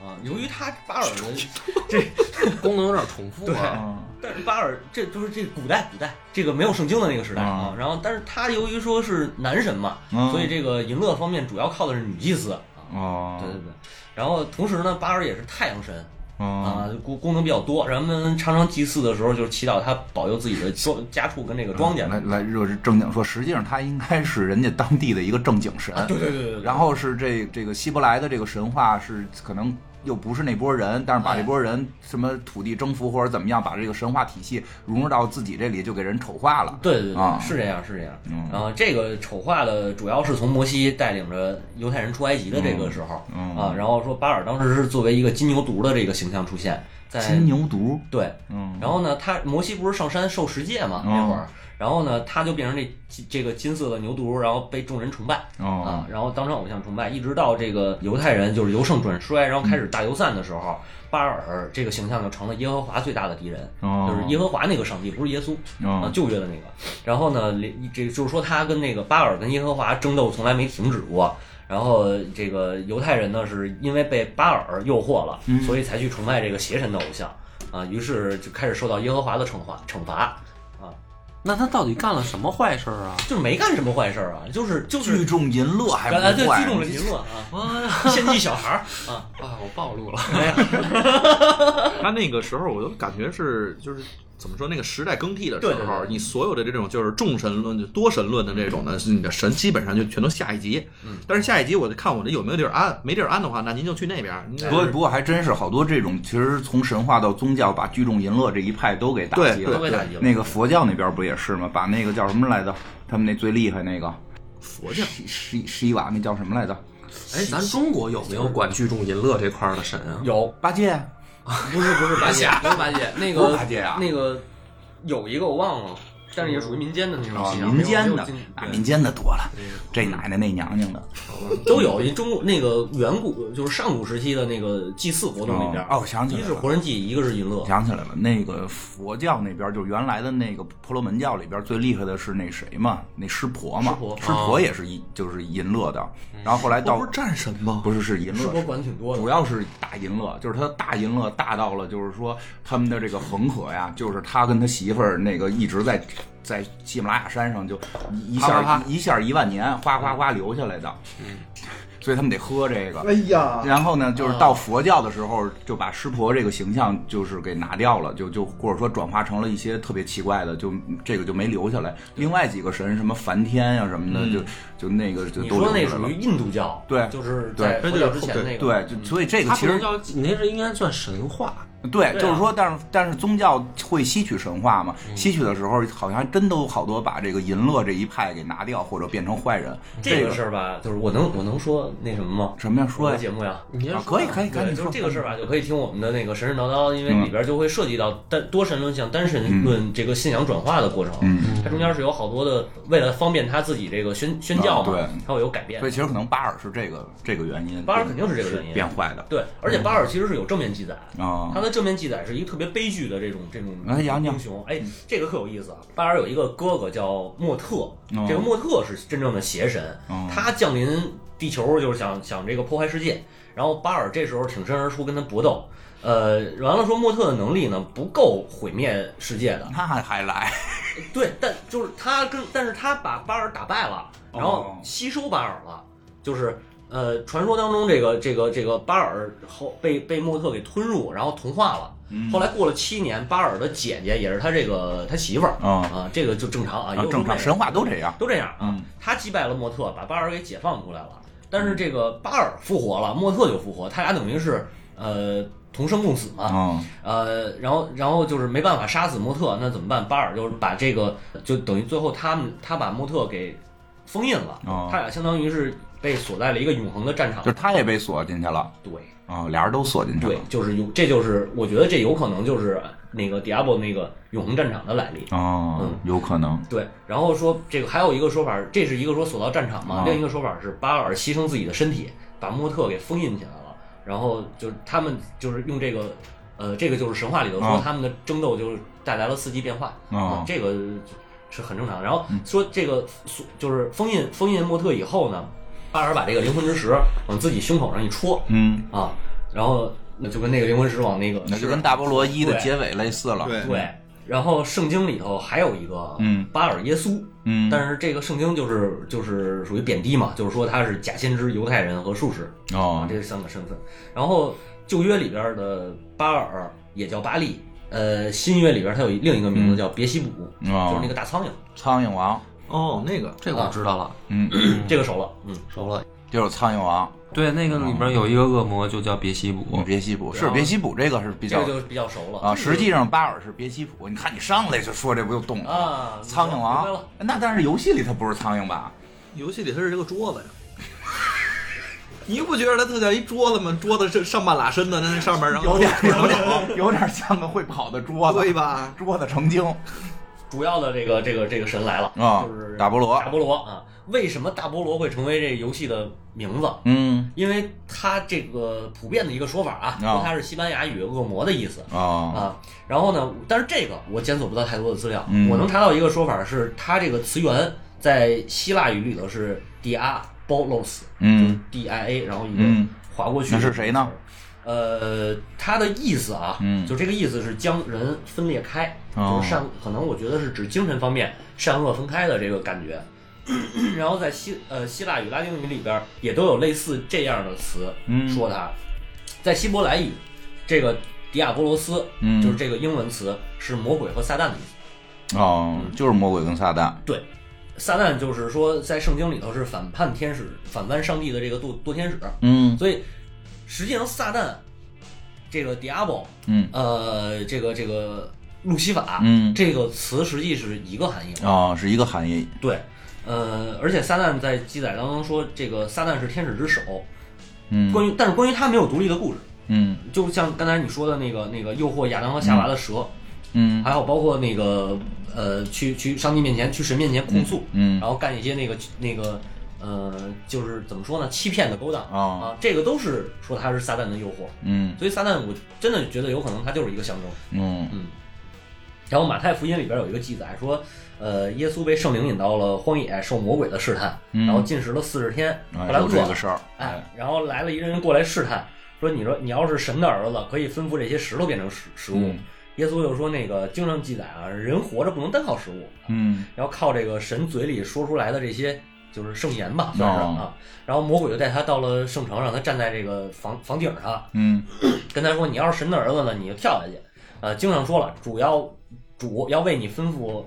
Speaker 4: 啊。由于他巴尔的这
Speaker 1: 功能有点重复啊。
Speaker 2: 嗯
Speaker 4: 但是巴尔这就是这古代古代这个没有圣经的那个时代啊
Speaker 2: 嗯，
Speaker 4: 然后但是他由于说是男神嘛，
Speaker 2: 嗯
Speaker 4: 所以这个淫乐方面主要靠的是女祭司啊，
Speaker 2: 哦，
Speaker 4: 对对对，然后同时呢，巴尔也是太阳神
Speaker 2: 嗯
Speaker 4: 啊，功功能比较多，人们常常祭祀的时候就是祈祷他保佑自己的庄家畜跟这个庄稼
Speaker 2: 来来，热正经说，实际上他应该是人家当地的一个正经神。
Speaker 4: 对对对对对，
Speaker 2: 然后是这这个希伯来的这个神话是可能又不是那波人，但是把这波人什么土地征服或者怎么样，把这个神话体系融入到自己这里，就给人丑化了。
Speaker 4: 对对对，
Speaker 2: 啊。
Speaker 4: 是这样，是这样。
Speaker 2: 嗯。
Speaker 4: 然后这个丑化的主要是从摩西带领着犹太人出埃及的这个时候、
Speaker 2: 嗯。
Speaker 4: 啊，然后说巴尔当时是作为一个金牛犊的这个形象出现在
Speaker 2: 金牛犊，
Speaker 4: 对，
Speaker 2: 嗯，
Speaker 4: 然后呢，他摩西不是上山受十诫嘛
Speaker 2: 嗯。
Speaker 4: 那会儿，然后呢，他就变成这这个金色的牛犊，然后被众人崇拜
Speaker 2: 哦
Speaker 4: 啊，然后当成偶像崇拜，一直到这个犹太人就是由盛转衰，然后开始大游散的时候，巴尔这个形象就成了耶和华最大的敌人，
Speaker 2: 哦
Speaker 4: 就是耶和华那个上帝，不是耶稣啊
Speaker 2: 哦，
Speaker 4: 旧约的那个。然后呢，连这就是说他跟那个巴尔跟耶和华争斗从来没停止过。然后这个犹太人呢，是因为被巴尔诱惑了，
Speaker 2: 嗯
Speaker 4: 所以才去崇拜这个邪神的偶像啊，于是就开始受到耶和华的惩罚惩罚啊，
Speaker 1: 那他到底干了什么坏事儿啊？
Speaker 4: 就是没干什么坏事儿啊，就是就是
Speaker 2: 聚众淫乐还
Speaker 4: 啊，对，
Speaker 2: 不坏
Speaker 4: 聚众淫乐啊，献祭小孩儿。啊，
Speaker 1: 啊，我暴露了。
Speaker 3: 他那个时候，我就感觉是就是怎么说，那个时代更替的时候，
Speaker 4: 对对对
Speaker 3: 你所有的这种就是众神论、就多神论的这种呢，是你的神基本上就全都下一级。
Speaker 4: 嗯
Speaker 3: 但是下一级我就看我这有没有地儿安，没地儿安的话，那您就去那边。您
Speaker 2: 不过不过还真是好多这种，其实从神话到宗教，把聚众淫乐这一派都给打击了。
Speaker 4: 都被打击了。
Speaker 2: 那个佛教那边不也是吗？把那个叫什么来着？他们那最厉害那个
Speaker 3: 佛教
Speaker 2: 西西西瓦那叫什么来着？
Speaker 1: 哎，咱中国有没有管聚众淫乐这块儿的神啊？
Speaker 4: 有
Speaker 2: 八戒。
Speaker 4: 不是不是八戒，不是八戒，那个
Speaker 2: 八戒啊。
Speaker 4: 那个有一个我忘了，但是也属于民间的那种
Speaker 2: 啊，
Speaker 4: 信仰，
Speaker 2: 民间的啊，民间的多了，这奶奶那娘娘的
Speaker 4: 都有。一中国那个远古就是上古时期的那个祭祀活动里边，
Speaker 2: 哦，我想起来了，
Speaker 4: 一是活人祭，一个是淫乐。
Speaker 2: 想起来了，那个佛教那边，就原来的那个婆罗门教里边最厉害的是那谁嘛，那湿婆嘛，
Speaker 4: 湿婆
Speaker 2: 婆也是淫，就是淫乐的，然后后来到
Speaker 3: 不是战神吗？
Speaker 2: 不是是淫乐
Speaker 4: 湿婆管挺多的？
Speaker 2: 主要是大淫乐，就是他大淫乐大到了，就是说他们的这个恒河呀，就是他跟他媳妇儿那个一直在在喜马拉雅山上就一一下一下一万年哗哗哗流下来的，嗯，所以他们得喝这个。
Speaker 3: 哎呀，
Speaker 2: 然后呢，就是到佛教的时候，就把湿婆这个形象就是给拿掉了，就就或者说转化成了一些特别奇怪的，就这个就没留下来。另外几个神，什么梵天呀、什么的，就就那个就
Speaker 4: 你
Speaker 2: 都
Speaker 4: 说那属于。印度教，
Speaker 2: 对
Speaker 4: 就是
Speaker 2: 对
Speaker 4: 在佛教之前那个，
Speaker 2: 对，就所以这个其实
Speaker 1: 他不能叫，你那是应该算神话。
Speaker 2: 对，
Speaker 4: 对啊
Speaker 2: 就是说，但是但是宗教会吸取神话嘛？
Speaker 4: 嗯
Speaker 2: 吸取的时候，好像真都好多把这个淫乐这一派给拿掉，或者变成坏人。
Speaker 4: 这
Speaker 2: 个
Speaker 4: 个事儿吧，就是我能我能说那什么吗？
Speaker 2: 什么呀？说
Speaker 4: 节目呀，
Speaker 2: 啊，
Speaker 1: 你
Speaker 2: 可以可以，赶
Speaker 4: 对，
Speaker 2: 紧说
Speaker 4: 就是这个事儿吧，就可以听我们的那个神神叨叨，因为
Speaker 2: 嗯
Speaker 4: 里边就会涉及到单多神论向单神论这个信仰转化的过程。
Speaker 2: 嗯，
Speaker 4: 它中间是有好多的，为了方便他自己这个宣宣教嘛，
Speaker 2: 啊对
Speaker 4: 它会有改变
Speaker 2: 所以。其实可能巴尔是这个这个原因，
Speaker 4: 巴尔肯定是这个原因
Speaker 2: 变坏的
Speaker 4: 对，而且巴尔其实是有正面记载，
Speaker 2: 啊
Speaker 4: 他。的正面记载是一个特别悲剧的这种这种英雄。哎，这个特有意思啊！巴尔有一个哥哥叫莫特，
Speaker 2: 哦
Speaker 4: 这个莫特是真正的邪神，
Speaker 2: 哦
Speaker 4: 他降临地球就是想想这个破坏世界，然后巴尔这时候挺身而出跟他搏斗。呃，完了说莫特的能力呢不够毁灭世界的，
Speaker 2: 那还来
Speaker 4: 对，但就是他跟，但是他把巴尔打败了，然后吸收巴尔了，就是呃，传说当中这个这个这个巴尔后被被莫特给吞入，然后同化了。后来过了七年，巴尔的姐姐也是他这个他媳妇儿
Speaker 2: 啊
Speaker 4: 啊，这个就正常啊，
Speaker 2: 正常神话都这样。
Speaker 4: 都这样啊
Speaker 2: 嗯。
Speaker 4: 他击败了莫特，把巴尔给解放出来了。但是这个巴尔复活了，莫特就复活，他俩等于是呃同生共死嘛。
Speaker 2: 嗯
Speaker 4: 呃，然后然后就是没办法杀死莫特，那怎么办？巴尔就是把这个，就等于最后他们他把莫特给封印了，
Speaker 2: 哦
Speaker 4: 他俩相当于是被锁在了一个永恒的战场
Speaker 2: 就是。他也被锁进去了
Speaker 4: 对
Speaker 2: 啊，俩人都锁进去了
Speaker 4: 对，就是有，这就是我觉得这有可能就是那个 Diablo 那个永恒战场的来历。
Speaker 2: 哦
Speaker 4: 嗯，
Speaker 2: 有可能
Speaker 4: 对，然后说这个还有一个说法，这是一个说锁到战场嘛，
Speaker 2: 啊
Speaker 4: 另一个说法是巴尔牺牲自己的身体，把莫特给封印起来了，然后就是他们就是用这个，呃，这个就是神话里头说
Speaker 2: 啊
Speaker 4: 他们的争斗就是带来了四季变化
Speaker 2: 啊
Speaker 4: 这个是很正常。然后
Speaker 2: 嗯
Speaker 4: 说这个锁就是封印封印莫特以后呢，巴尔把这个灵魂之石往自己胸口上一戳
Speaker 2: 嗯。
Speaker 4: 啊，然后那就跟那个灵魂石往那个
Speaker 2: 那就跟大菠萝一的结尾类似了。
Speaker 3: 对
Speaker 4: 对，然后圣经里头还有一个
Speaker 2: 嗯
Speaker 4: 巴尔耶稣，
Speaker 2: 嗯，
Speaker 4: 但是这个圣经就是就是属于贬低嘛，就是说他是假先知、犹太人和术士啊
Speaker 2: 哦，
Speaker 4: 这三个身份。然后旧约里边的巴尔也叫巴利，呃，新约里边他有另一个名字叫别西卜，就是
Speaker 2: 哦
Speaker 4: 那个大苍蝇，
Speaker 2: 苍蝇王，
Speaker 3: 哦，那个。
Speaker 1: 这个我知道了，
Speaker 2: 嗯，
Speaker 4: 这个熟了，嗯，
Speaker 1: 熟了。
Speaker 2: 就是苍蝇王，
Speaker 1: 对，那个里边有一个恶魔就叫别西卜，
Speaker 2: 嗯别西卜。是别西卜，这个是比较
Speaker 4: 这个就比较熟了。
Speaker 2: 啊。实际上巴尔是别西卜，你看你上来就说这不就动了？
Speaker 4: 啊，
Speaker 2: 苍蝇
Speaker 4: 明白
Speaker 2: 王。
Speaker 4: 了，
Speaker 2: 那但是游戏里它不是苍蝇吧？
Speaker 3: 游戏里它是这个桌子呀。你不觉得它特像一桌子吗？桌子是上半拉身子，那那上面然后
Speaker 2: 有点有点有点像个会跑的桌子，
Speaker 3: 对吧？
Speaker 2: 桌子成精
Speaker 4: 主要的这个这个这个神来了
Speaker 2: 啊
Speaker 4: 就是
Speaker 2: 大菠萝。
Speaker 4: 大菠萝啊，为什么大菠萝会成为这个游戏的名字？
Speaker 2: 嗯。
Speaker 4: 因为它这个普遍的一个说法啊，
Speaker 2: 啊。
Speaker 4: 说它是西班牙语“恶魔”的意思。
Speaker 2: 啊。
Speaker 4: 啊。然后呢，但是这个我检索不到太多的资料，
Speaker 2: 嗯。
Speaker 4: 我能查到一个说法是，它这个词源在希腊语里头是 diabolos，
Speaker 2: 嗯。
Speaker 4: D I A，然后一个
Speaker 2: 嗯。
Speaker 4: 划过去。
Speaker 2: 那是谁呢？
Speaker 4: 呃，它的意思啊，
Speaker 2: 嗯。
Speaker 4: 就这个意思是将人分裂开，
Speaker 2: 哦
Speaker 4: 就是善，可能我觉得是指精神方面善恶分开的这个感觉。然后在希呃希腊语、拉丁语里边也都有类似这样的词
Speaker 2: 嗯
Speaker 4: 说它。在希伯来语，这个迪亚波罗斯，
Speaker 2: 嗯
Speaker 4: 就是这个英文词是魔鬼和撒旦的意思。
Speaker 2: 哦，就是魔鬼跟撒旦。
Speaker 4: 对，撒旦就是说在圣经里头是反叛天使、反叛上帝的这个堕堕天使，
Speaker 2: 嗯
Speaker 4: 所以实际上撒旦这个 diablo
Speaker 2: 嗯
Speaker 4: 呃，这个这个路西法，
Speaker 2: 嗯
Speaker 4: 这个词实际是一个含义。
Speaker 2: 哦，是一个含义。
Speaker 4: 对，呃，而且撒旦在记载当中说，这个撒旦是天使之首。
Speaker 2: 嗯
Speaker 4: 关于，但是关于他没有独立的故事，
Speaker 2: 嗯
Speaker 4: 就像刚才你说的那个那个诱惑亚当和夏娃的蛇，
Speaker 2: 嗯
Speaker 4: 还有包括那个呃，去去上帝面前、去神面前控诉，
Speaker 2: 嗯
Speaker 4: 然后干一些那个那个呃，就是怎么说呢，欺骗的勾当
Speaker 2: 啊
Speaker 4: 啊，这个都是说他是撒旦的诱惑。
Speaker 2: 嗯
Speaker 4: 所以撒旦，我真的觉得有可能他就是一个象征。
Speaker 2: 嗯
Speaker 4: 然后马太福音里边有一个记载说，呃，耶稣被圣灵引到了荒野，受魔鬼的试探，
Speaker 2: 嗯
Speaker 4: 然后禁食了四十天，
Speaker 2: 啊
Speaker 4: 后来饿了
Speaker 2: 有这个，事儿。
Speaker 4: 哎，然后来了一个人过来试探，说你说你要是神的儿子，可以吩咐这些石头变成食食物。
Speaker 2: 嗯
Speaker 4: 耶稣就说那个经上记载啊，人活着不能单靠食物，
Speaker 2: 嗯
Speaker 4: 要靠这个神嘴里说出来的这些就是圣言吧，算是、
Speaker 2: 哦
Speaker 4: 啊。然后魔鬼就带他到了圣城，让他站在这个房房顶上，
Speaker 2: 嗯
Speaker 4: 跟他说：“你要是神的儿子呢，你就跳下去。”呃，经上说了，主要主要为你吩咐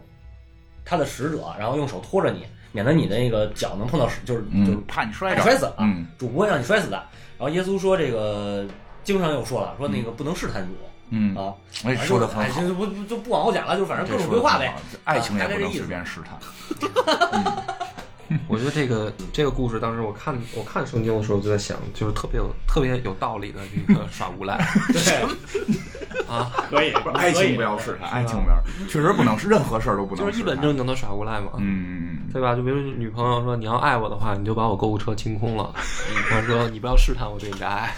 Speaker 4: 他的使者，然后用手托着你，免得你的那个脚能碰到，就是就是
Speaker 2: 嗯，怕你摔着
Speaker 4: 摔死啊。
Speaker 2: 嗯
Speaker 4: 主不会让你摔死的。然后耶稣说：“这个经上又说了，说那个不能试探主、
Speaker 2: 嗯，
Speaker 4: 啊。
Speaker 2: 哎，说的很
Speaker 4: 哎，
Speaker 2: 好
Speaker 4: 就。不不就不往后讲了，就反正各种规划呗。
Speaker 2: 爱情也不能随便试探。
Speaker 1: 我觉得这个这个故事，当时我看我看圣经的时候就在想，就是特别有特别有道理的这个耍无赖
Speaker 4: 对，
Speaker 1: 啊，
Speaker 4: 可以，
Speaker 2: 爱情不要试探，爱情不要，确实不能，任何事儿都不能
Speaker 1: 就是一。本正经的耍无赖嘛。
Speaker 2: 嗯，
Speaker 1: 对吧？就比如女朋友说你要爱我的话，你就把我购物车清空了。或者说你不要试探我对你的爱。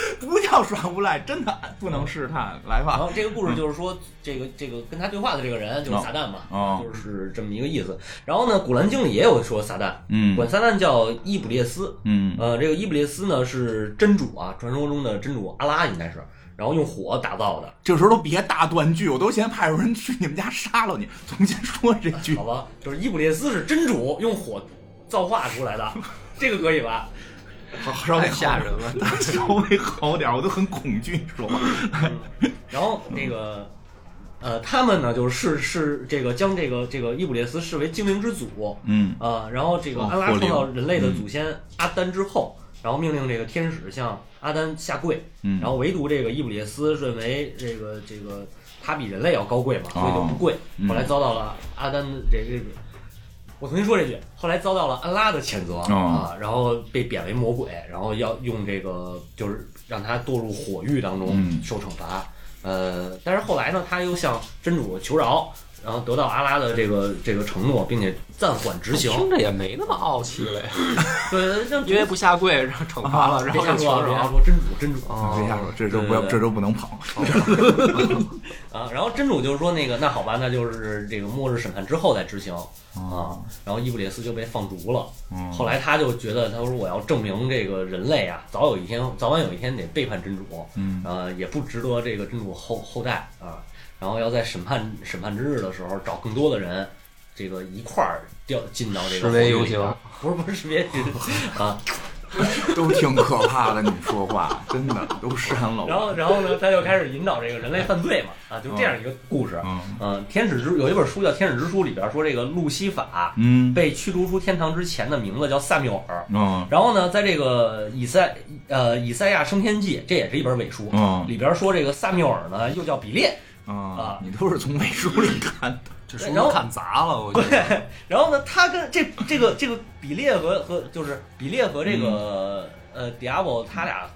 Speaker 2: 不叫耍无赖，真的不能试探。来吧，
Speaker 4: 然后这个故事就是说，这个这个跟他对话的这个人就是撒旦嘛，
Speaker 2: 哦
Speaker 4: 就是这么一个意思。然后呢，《古兰经》里也有说撒旦，
Speaker 2: 嗯
Speaker 4: 管撒旦叫伊卜列斯。
Speaker 2: 嗯
Speaker 4: 呃，这个伊卜列斯呢是真主啊，传说中的真主阿拉应该是，然后用火打造的，
Speaker 2: 这时候都别大断句，我都先派人去你们家杀了你。重新说这句
Speaker 4: 好，吧？就是伊卜列斯是真主用火造化出来的，这个可以吧？
Speaker 2: 好 稍微
Speaker 1: 太吓人了，
Speaker 2: 稍微好点儿，我都很恐惧，说话。
Speaker 4: 然后那个。呃，他们呢，就是是这个将这个这个伊卜列斯视为精灵之祖，
Speaker 2: 嗯。
Speaker 4: 啊，然后这个
Speaker 2: 哦
Speaker 4: 安拉创造人类的祖先阿丹之后，然后命令这个天使向阿丹下跪，
Speaker 2: 嗯，
Speaker 4: 然后唯独这个伊卜列斯认为这个这个他比人类要高贵嘛，所以就不跪，
Speaker 2: 嗯
Speaker 4: 后来遭到了阿丹的这个这个。我重新说这句，后来遭到了安拉的谴责、
Speaker 2: 哦
Speaker 4: 啊，然后被贬为魔鬼，然后要用这个就是让他堕入火狱当中、
Speaker 2: 嗯
Speaker 4: 受惩罚。呃，但是后来呢，他又向真主求饶，然后得到阿拉的这个这个承诺，并且暂缓执行。
Speaker 1: 听着也没那么傲气了呀，
Speaker 4: 对，就
Speaker 1: 因为不下跪，然后惩罚了，然后
Speaker 4: 说啊，
Speaker 1: 求饶。
Speaker 4: 别瞎说，真主真主
Speaker 1: 哦
Speaker 2: 别瞎说，这周不要，这周不能跑。
Speaker 4: 啊。然后真主就是说那个那好吧，那就是这个末日审判之后再执行啊。然后伊布列斯就被放逐了。
Speaker 2: 嗯
Speaker 4: 后来他就觉得，他说我要证明这个人类啊，早有一天，早晚有一天得背叛真主，
Speaker 2: 嗯
Speaker 4: 呃，也不值得这个真主后后代啊。然后要在审判审判之日的时候，找更多的人，这个一块儿掉进到这个
Speaker 1: 示威游
Speaker 4: 火狱里边
Speaker 1: 行，
Speaker 4: 不是不是识别啊。
Speaker 2: 都挺可怕的，你说话真的都删了。
Speaker 4: 然后然后呢，他就开始引导这个人类犯罪嘛，啊，就这样一个故事。
Speaker 2: 嗯
Speaker 4: 嗯，天使之有一本书叫《天使之书》，里边说这个路西法
Speaker 2: 嗯
Speaker 4: 被驱逐出天堂之前的名字叫萨缪尔。
Speaker 2: 嗯
Speaker 4: 然后呢，在这个以赛呃以赛亚升天记，这也是一本伪书，
Speaker 2: 嗯
Speaker 4: 里边说这个萨缪尔呢又叫比列，
Speaker 2: 啊，你都是从美书里看的。
Speaker 1: 这书
Speaker 4: 然后
Speaker 1: 看砸了，我觉得。
Speaker 4: 然后呢，他跟这这个这个比列和和就是比列和这个、呃迪亚波他俩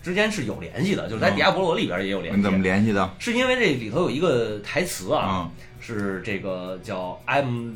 Speaker 4: 之间是有联系的，就是在
Speaker 2: 嗯
Speaker 4: 迪亚波罗里边也有联系。
Speaker 2: 你怎么联系的？
Speaker 4: 是因为这里头有一个台词啊，
Speaker 2: 嗯
Speaker 4: 是这个叫 I'm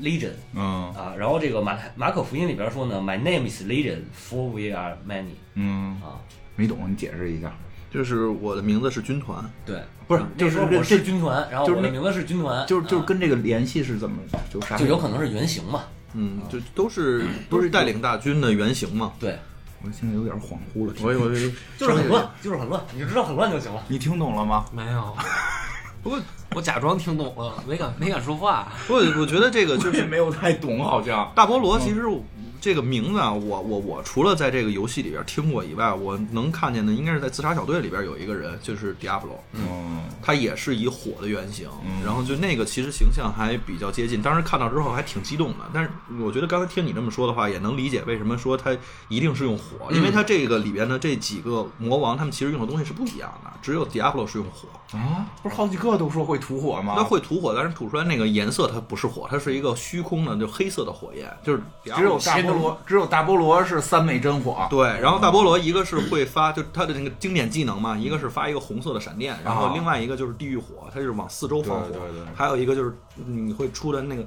Speaker 4: Legion
Speaker 2: 嗯
Speaker 4: 啊，然后这个马马可福音里边说呢，My name is Legion, for we are many
Speaker 2: 嗯，
Speaker 4: 啊，
Speaker 2: 没懂，你解释一下。
Speaker 3: 就是我的名字是军团，
Speaker 4: 对，
Speaker 2: 不是就是我
Speaker 4: 是军团，然后
Speaker 2: 就是那
Speaker 4: 我的名字是军团，
Speaker 2: 就是就是
Speaker 4: 啊
Speaker 2: 跟这个联系是怎么就啥？
Speaker 4: 就有可能是原型嘛，
Speaker 3: 嗯，就都是 都是带领大军的原型嘛。
Speaker 4: 对，
Speaker 2: 我现在有点恍惚了。
Speaker 3: 我我我
Speaker 4: 就是很乱，就是很乱，你就知道很乱就行了。
Speaker 2: 你听懂了吗？
Speaker 1: 没有，不过我假装听懂了，没敢没敢说话。
Speaker 3: 我我觉得这个就是
Speaker 2: 没有太懂，好像。
Speaker 3: 大菠萝，其实这个名字啊，我我我除了在这个游戏里边听过以外，我能看见的应该是在自杀小队里边有一个人，就是 Diablo，
Speaker 2: 嗯
Speaker 3: 他也是以火的原型，
Speaker 2: 嗯
Speaker 3: 然后就那个其实形象还比较接近，当时看到之后还挺激动的。但是我觉得刚才听你这么说的话，也能理解为什么说他一定是用火，因为他这个里边的这几个魔王，他们其实用的东西是不一样的，只有 Diablo 是用火，
Speaker 2: 啊，不是好几个都说会吐火吗？
Speaker 3: 那会吐火，但是吐出来那个颜色它不是火，它是一个虚空的就黑色的火焰，就是 Diablo
Speaker 2: 只有大菠萝，只有大菠萝是三昧真火。
Speaker 3: 对，然后大菠萝一个是会发，就它的那个经典技能嘛，一个是发一个红色的闪电，然后另外一个就是地狱火，它就是往四周放火，
Speaker 2: 对对对。
Speaker 3: 还有一个就是你会出的那个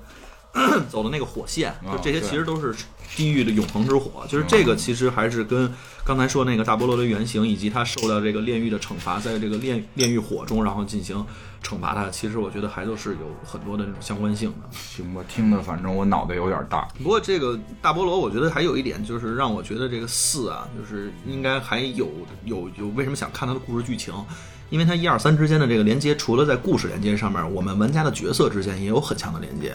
Speaker 3: 走的那个火线，就这些其实都是地狱的永恒之火，就是这个其实还是跟刚才说那个大菠萝的原型以及他受到这个炼狱的惩罚，在这个炼炼狱火中，然后进行惩罚他，其实我觉得还都是有很多的那种相关性的。
Speaker 2: 行吧，听的反正我脑袋有点大。
Speaker 3: 不过这个大菠萝，我觉得还有一点就是让我觉得这个四啊，就是应该还有有有为什么想看它的故事剧情，因为它一二三之间的这个连接，除了在故事连接上面，我们玩家的角色之间也有很强的连接。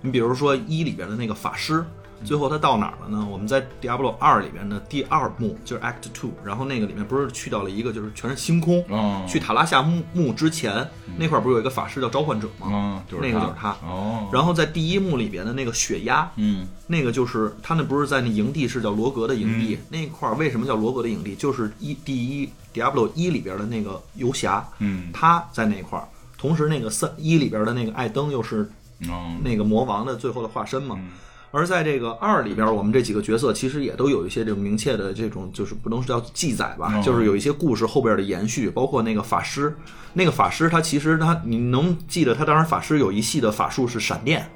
Speaker 3: 你比如说一里边的那个法师，最后他到哪儿了呢？我们在 Diablo 二里边的第二幕就是 Act Two，然后那个里面不是去到了一个就是全是星空，
Speaker 2: 嗯
Speaker 3: 去塔拉夏墓墓之前那块儿不是有一个法师叫召唤者吗？
Speaker 2: 嗯，就是
Speaker 3: 那个就是他。
Speaker 2: 哦，
Speaker 3: 然后在第一幕里边的那个血压，
Speaker 2: 嗯
Speaker 3: 那个就是他那不是在那营地是叫罗格的营地，
Speaker 2: 嗯
Speaker 3: 那块儿为什么叫罗格的营地？就是一第一 Diablo 一里边的那个游侠，
Speaker 2: 嗯
Speaker 3: 他在那块儿，同时那个三一里边的那个艾登又是
Speaker 2: 嗯
Speaker 3: 那个魔王的最后的化身嘛。而在这个二里边，我们这几个角色其实也都有一些这种明确的这种，就是不能说叫记载吧，
Speaker 2: 嗯
Speaker 3: 就是有一些故事后边的延续，包括那个法师，那个法师他其实他你能记得他当时法师有一系的法术是闪电，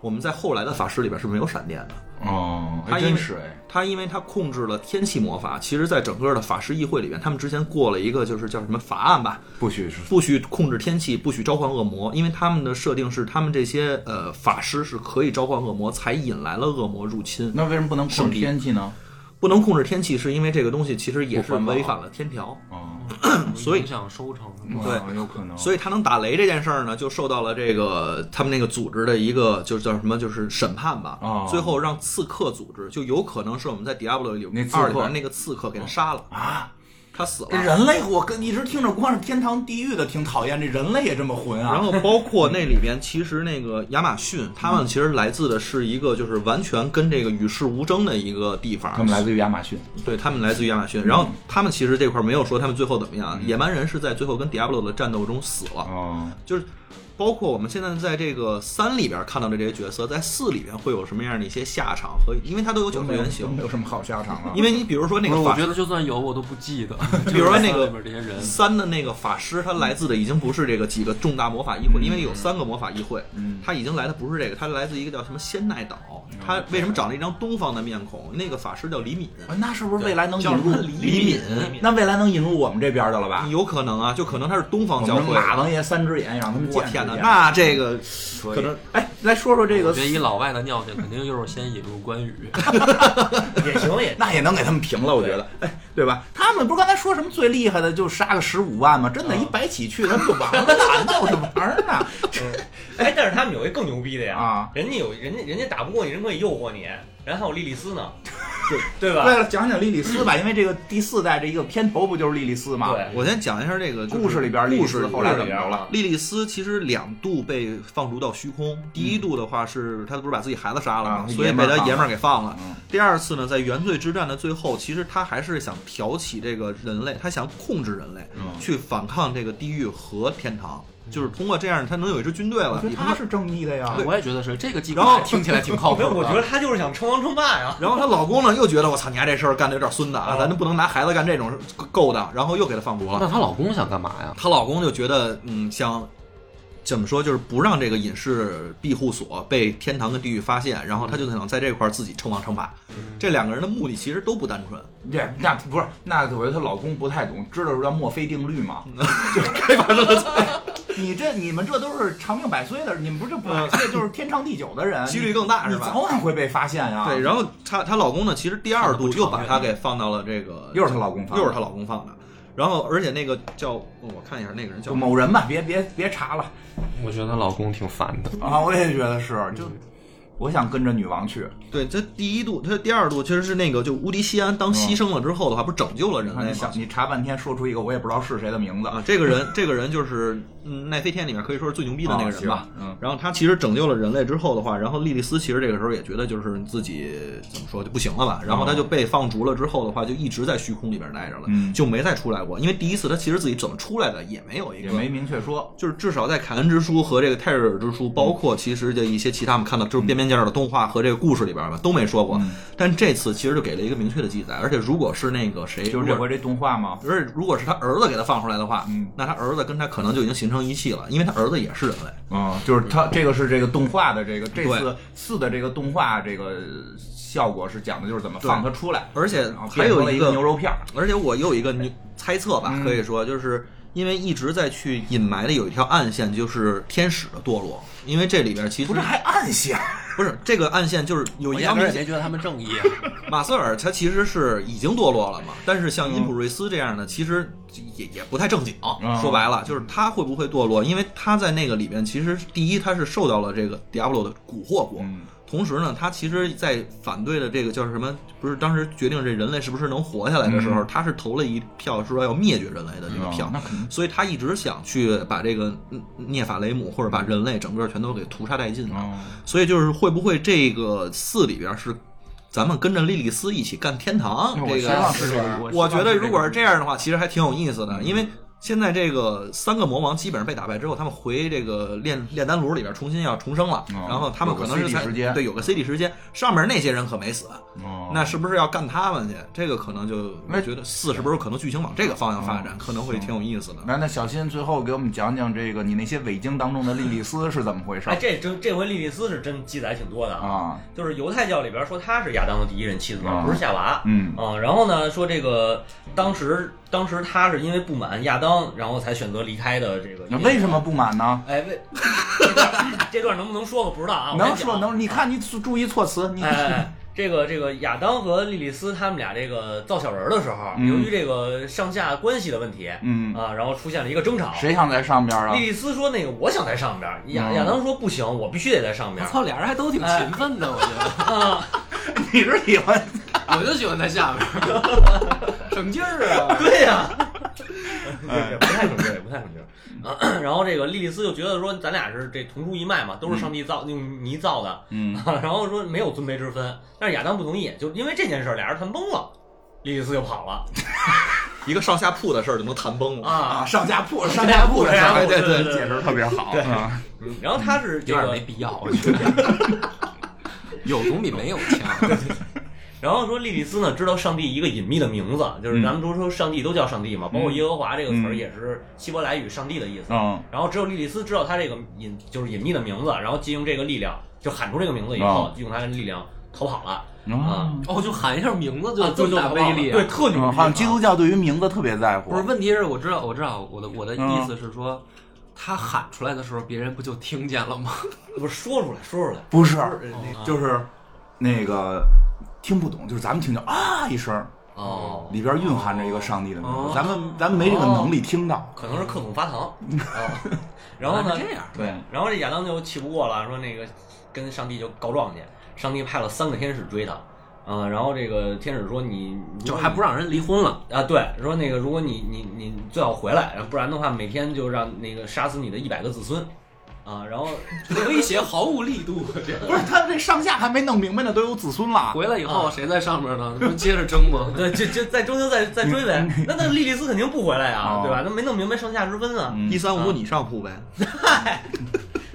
Speaker 3: 我们在后来的法师里边是没有闪电的。
Speaker 2: 哦，
Speaker 3: 他因为他因为他控制了天气魔法，其实，在整个的法师议会里边，他们之前过了一个就是叫什么法案吧，
Speaker 2: 不许是
Speaker 3: 不许控制天气，不许召唤恶魔，因为他们的设定是，他们这些呃法师是可以召唤恶魔，才引来了恶魔入侵。
Speaker 2: 那为什么不能控制天气呢？
Speaker 3: 不能控制天气，是因为这个东西其实也是违反了天条，
Speaker 2: 哦，
Speaker 3: 所以
Speaker 1: 影响收成。
Speaker 3: 对
Speaker 2: 哦有可能。
Speaker 3: 所以他能打雷这件事儿呢，就受到了这个他们那个组织的一个就是叫什么，就是审判吧。
Speaker 2: 哦
Speaker 3: 最后让刺客组织，就有可能是我们在 Diablo 里二里边那个刺客给他杀了
Speaker 2: 啊，
Speaker 3: 他死了。
Speaker 2: 人类，我跟一直听着光是天堂地狱的挺讨厌，这人类也这么混啊。
Speaker 3: 然 后包括那里边，其实那个亚马逊，他们其实来自的是一个就是完全跟这个与世无争的一个地方。
Speaker 2: 他们来自于亚马逊，
Speaker 3: 对他们来自于亚马逊，然后他们其实这块没有说他们最后怎么样。野蛮人是在最后跟 Diablo 的战斗中死了，
Speaker 2: 哦，
Speaker 3: 就是包括我们现在在这个三里边看到的这些角色，在四里边会有什么样的一些下场和，因为它都有角色原型
Speaker 2: 没。有什么好下场啊。
Speaker 3: 因为你比如说那
Speaker 1: 不是，我觉得就算有我都不记得。
Speaker 3: 比如说那个三的那个法师，他来自的已经不是这个几个重大魔法议会，因为有三个魔法议会，
Speaker 2: 嗯
Speaker 3: 他已经来的不是这个，他来自一个叫什么仙奈岛。他为什么长了一张东方的面孔？那个法师叫李敏，
Speaker 2: 啊那是不是未来能引入
Speaker 3: 李敏？
Speaker 2: 那未来能引入我们这边的了吧？
Speaker 3: 有可能啊，就可能他是东方教会。
Speaker 2: 们马王爷三只眼让他们见
Speaker 3: 我天那这个
Speaker 2: 可
Speaker 3: 可能
Speaker 2: 哎，来说说这个
Speaker 1: 我觉得以老外的尿性，肯定就是先引入关羽。
Speaker 4: 也行也
Speaker 2: 那也能给他们平了，我觉得，哎，对吧？他们不是刚才说什么最厉害的就杀个十五万吗？真的，一白起去他们就完了，哪闹着玩儿呢？
Speaker 4: 哎，但是他们有一更牛逼的呀，
Speaker 2: 啊
Speaker 4: 人家有人家人家打不过你，人可以诱惑你，人还有莉莉丝呢，对对 吧？
Speaker 2: 为了，讲讲莉莉丝吧，因为这个第四代这一个片头不就是莉莉丝吗？
Speaker 4: 对
Speaker 3: 我先讲一下这个就是
Speaker 2: 故事里边莉莉
Speaker 3: 故事
Speaker 2: 丝后来怎么着了？
Speaker 3: 莉莉丝其实两度被放逐到虚空，第一度的话是她不是把自己孩子杀了吗？
Speaker 2: 啊
Speaker 3: 所以被他爷们儿给放了。
Speaker 2: 嗯
Speaker 3: 第二次呢，在原罪之战的最后，其实她还是想挑起这个人类，她想控制人类，
Speaker 2: 嗯
Speaker 3: 去反抗这个地狱和天堂，就是通过这样，他能有一支军队了。
Speaker 2: 我觉得
Speaker 3: 他
Speaker 2: 是正义的呀。
Speaker 1: 我也觉得是这个机
Speaker 3: 然后
Speaker 1: 听起来挺靠谱
Speaker 4: 没有，
Speaker 1: 的。
Speaker 4: 我觉得他就是想称王称霸呀。
Speaker 3: 然后她老公呢又觉得我操，你丫这事儿干的有点孙子啊，
Speaker 4: 哦
Speaker 3: 咱就不能拿孩子干这种勾当，然后又给她放逐了。
Speaker 1: 那她老公想干嘛呀？
Speaker 3: 她老公就觉得，嗯，想怎么说，就是不让这个隐士庇护所被天堂跟地狱发现，然后他就想在这块儿自己称王称霸。这两个人的目的其实都不单纯，
Speaker 2: 这那不是那我觉得她老公不太懂，知道叫墨菲定律吗？
Speaker 3: 开发生的
Speaker 2: 你这你们这都是长命百岁的，你们不是百岁就是天长地久的人，
Speaker 3: 几率更大是吧
Speaker 2: 早晚会被发现呀。
Speaker 3: 对，然后她她老公呢，其实第二度又把她给放到了这个，
Speaker 2: 又是她老公放的
Speaker 3: 又是她老公放的。然后，而且那个叫我看一下，那个人叫
Speaker 2: 就某人吧，别别别查了
Speaker 1: 我觉得她老公挺烦的。
Speaker 2: 啊！我也觉得是，就我想跟着女王去。
Speaker 3: 对，这第一度，他第二度其实是那个，就乌迪西安当牺牲了之后的话，不是拯救了人类吗
Speaker 2: 你想？你查半天说出一个我也不知道是谁的名字
Speaker 3: 啊，这个人，这个人就是嗯，奈飞天里面可以说是最牛逼的那个人吧。
Speaker 2: 嗯
Speaker 3: 然后他其实拯救了人类之后的话，然后莉莉丝其实这个时候也觉得就是自己怎么说就不行了吧，然后他就被放逐了之后的话，就一直在虚空里边待着了，
Speaker 2: 嗯
Speaker 3: 就没再出来过。因为第一次他其实自己怎么出来的也没有一个
Speaker 2: 也没明确说。
Speaker 3: 就是至少在凯恩之书和这个泰瑞尔之书，包括其实的一些其他我们看到就是边边角角的动画和这个故事里边吧，都没说过。
Speaker 2: 嗯
Speaker 3: 但这次其实就给了一个明确的记载，而且如果是那个谁，
Speaker 2: 就是这回这动画吗？
Speaker 3: 而且如果是他儿子给他放出来的话，
Speaker 2: 嗯
Speaker 3: 那他儿子跟他可能就已经形成一气了，因为他儿子也是人类。
Speaker 2: 嗯，就是他这个是这个动画的这个这次四的这个动画这个效果是讲的就是怎么放他出来，
Speaker 3: 而且还
Speaker 2: 有一
Speaker 3: 个
Speaker 2: 牛肉片儿。
Speaker 3: 而且我有一个牛猜测吧，
Speaker 2: 嗯
Speaker 3: 可以说就是因为一直在去隐埋的有一条暗线，就是天使的堕落。因为这里边其实
Speaker 2: 不是还暗线？
Speaker 3: 不是这个暗线，就是有一条明显
Speaker 1: 我压根儿也没觉得他们正义。
Speaker 3: 马瑟尔他其实是已经堕落了嘛，但是像因普瑞斯这样的，其实也也不太正经。
Speaker 2: 嗯
Speaker 3: 说白了，就是他会不会堕落？因为他在那个里边，其实第一他是受到了这个迪亚布罗的蛊惑过，
Speaker 2: 嗯
Speaker 3: 同时呢，他其实，在反对的这个叫什么？不是当时决定这人类是不是能活下来的时候，他是投了一票说要灭绝人类的这个票。所以他一直想去把这个嗯涅法雷姆或者把人类整个全都给屠杀殆尽所以就是会不会这个四里边是咱们跟着莉莉丝一起干天堂？这个
Speaker 2: 是，
Speaker 3: 我觉得如果是
Speaker 2: 这
Speaker 3: 这样的话，其实还挺有意思的，因为。现在这个三个魔王基本上被打败之后，他们回这个炼炼丹炉里边重新要重生了，
Speaker 2: 哦
Speaker 3: 然后他们可能是
Speaker 2: 有个 CD
Speaker 3: 才
Speaker 2: 时间
Speaker 3: 对有个 CD 时间，上面那些人可没死，
Speaker 2: 哦
Speaker 3: 那是不是要干他们去？这个可能就我觉得四是不是可能剧情往这个方向发展，可能会挺有意思的。
Speaker 2: 那那小新最后给我们讲讲这个你那些伪经当中的莉莉丝是怎么回事
Speaker 4: 哎，这这这回莉莉丝是真记载挺多的啊，
Speaker 2: 啊？
Speaker 4: 就是犹太教里边说她是亚当的第一任妻子不是夏娃。
Speaker 2: 嗯
Speaker 4: 啊，然后呢，说这个当时当时他是因为不满亚当，然后才选择离开的这个。
Speaker 2: 那为什么？不满呢？
Speaker 4: 哎，为 这段这段能不能说我不知道啊。
Speaker 2: 能说能？你看你注意措辞，你
Speaker 4: 哎这个这个亚当和莉莉丝他们俩这个造小人儿的时候，
Speaker 2: 嗯
Speaker 4: 由于这个上下关系的问题，
Speaker 2: 嗯
Speaker 4: 啊，然后出现了一个争吵。
Speaker 2: 谁想在上边啊
Speaker 4: 莉？莉丝说：“那个我想在上边儿。”亚
Speaker 2: 嗯
Speaker 4: 亚当说：“不行，我必须得在上边儿。
Speaker 1: 我操，俩人还都挺勤奋的，我觉得。
Speaker 4: 啊，
Speaker 2: 你是喜欢？
Speaker 1: 我就喜欢在下边儿，省劲儿啊。
Speaker 4: 对呀、
Speaker 2: 哎
Speaker 4: 也不太省劲儿，也不太省劲儿。啊，然后这个莉莉丝就觉得说，咱俩是这同出一脉嘛，都是上帝造、用泥造的，
Speaker 2: 嗯
Speaker 4: 然后说没有尊卑之分。但是亚当不同意，就因为这件事儿，俩人谈崩了，莉莉丝就跑了。
Speaker 3: 一个上下铺的事儿就能谈崩了。
Speaker 2: 啊，
Speaker 4: 啊，
Speaker 2: 上下铺
Speaker 4: 上
Speaker 2: 上下铺的事儿，
Speaker 4: 下铺
Speaker 2: 对
Speaker 4: 对对对
Speaker 2: 解释特别好啊。
Speaker 4: 嗯然后他是这
Speaker 1: 有点
Speaker 4: 个
Speaker 1: 没必要，我觉得有总比没有强。
Speaker 4: 然后说莉莉丝呢知道上帝一个隐秘的名字，就是
Speaker 2: 嗯
Speaker 4: 咱们都说上帝都叫上帝嘛，包括
Speaker 2: 嗯
Speaker 4: 耶和华这个词儿
Speaker 2: 嗯
Speaker 4: 也是希伯来语上帝的意思。
Speaker 2: 嗯
Speaker 4: 然后只有莉莉丝知道他这个隐就是隐秘的名字，然后借用这个力量，就喊出这个名字以后
Speaker 2: 啊，
Speaker 4: 用他的力量逃跑了。
Speaker 2: 啊，
Speaker 1: 哦，就喊一下名字就
Speaker 4: 啊
Speaker 1: 这么大
Speaker 4: 就
Speaker 1: 威力，
Speaker 4: 对，特牛
Speaker 2: 嗯。好像基督教对于名字特别在乎。
Speaker 1: 不是，问题是我知道，我知道，我的我的
Speaker 2: 嗯
Speaker 1: 意思是说，他喊出来的时候，别人不就听见了吗？
Speaker 4: 不是说出来，说出来，
Speaker 2: 不是，就是那个听不懂，就是咱们听见啊一声，
Speaker 4: 哦，
Speaker 2: 里边蕴含着一个上帝的名
Speaker 1: 哦
Speaker 2: 字，咱们咱们没这个能力听到。
Speaker 4: 可能是克总发糖啊。然后呢，
Speaker 1: 这样，
Speaker 2: 对，
Speaker 4: 然后这亚当就气不过了，说那个跟上帝就告状去。上帝派了三个天使追他，啊、然后这个天使说你
Speaker 1: 就还不让人离婚了。
Speaker 4: 啊，对，说那个如果你你你最好回来，不然的话每天就让那个杀死你的一百个子孙，啊，然后
Speaker 1: 威胁毫无力度，这
Speaker 2: 不是他这上下还没弄明白呢，都有子孙了。
Speaker 1: 回来以后谁在上面呢？不接着争吗？
Speaker 4: 对，就就在中间再再追呗。那那莉莉丝肯定不回来啊，
Speaker 2: 哦
Speaker 4: 对吧？那没弄明白上下之分啊。
Speaker 2: 嗯
Speaker 3: 一三五你上铺呗，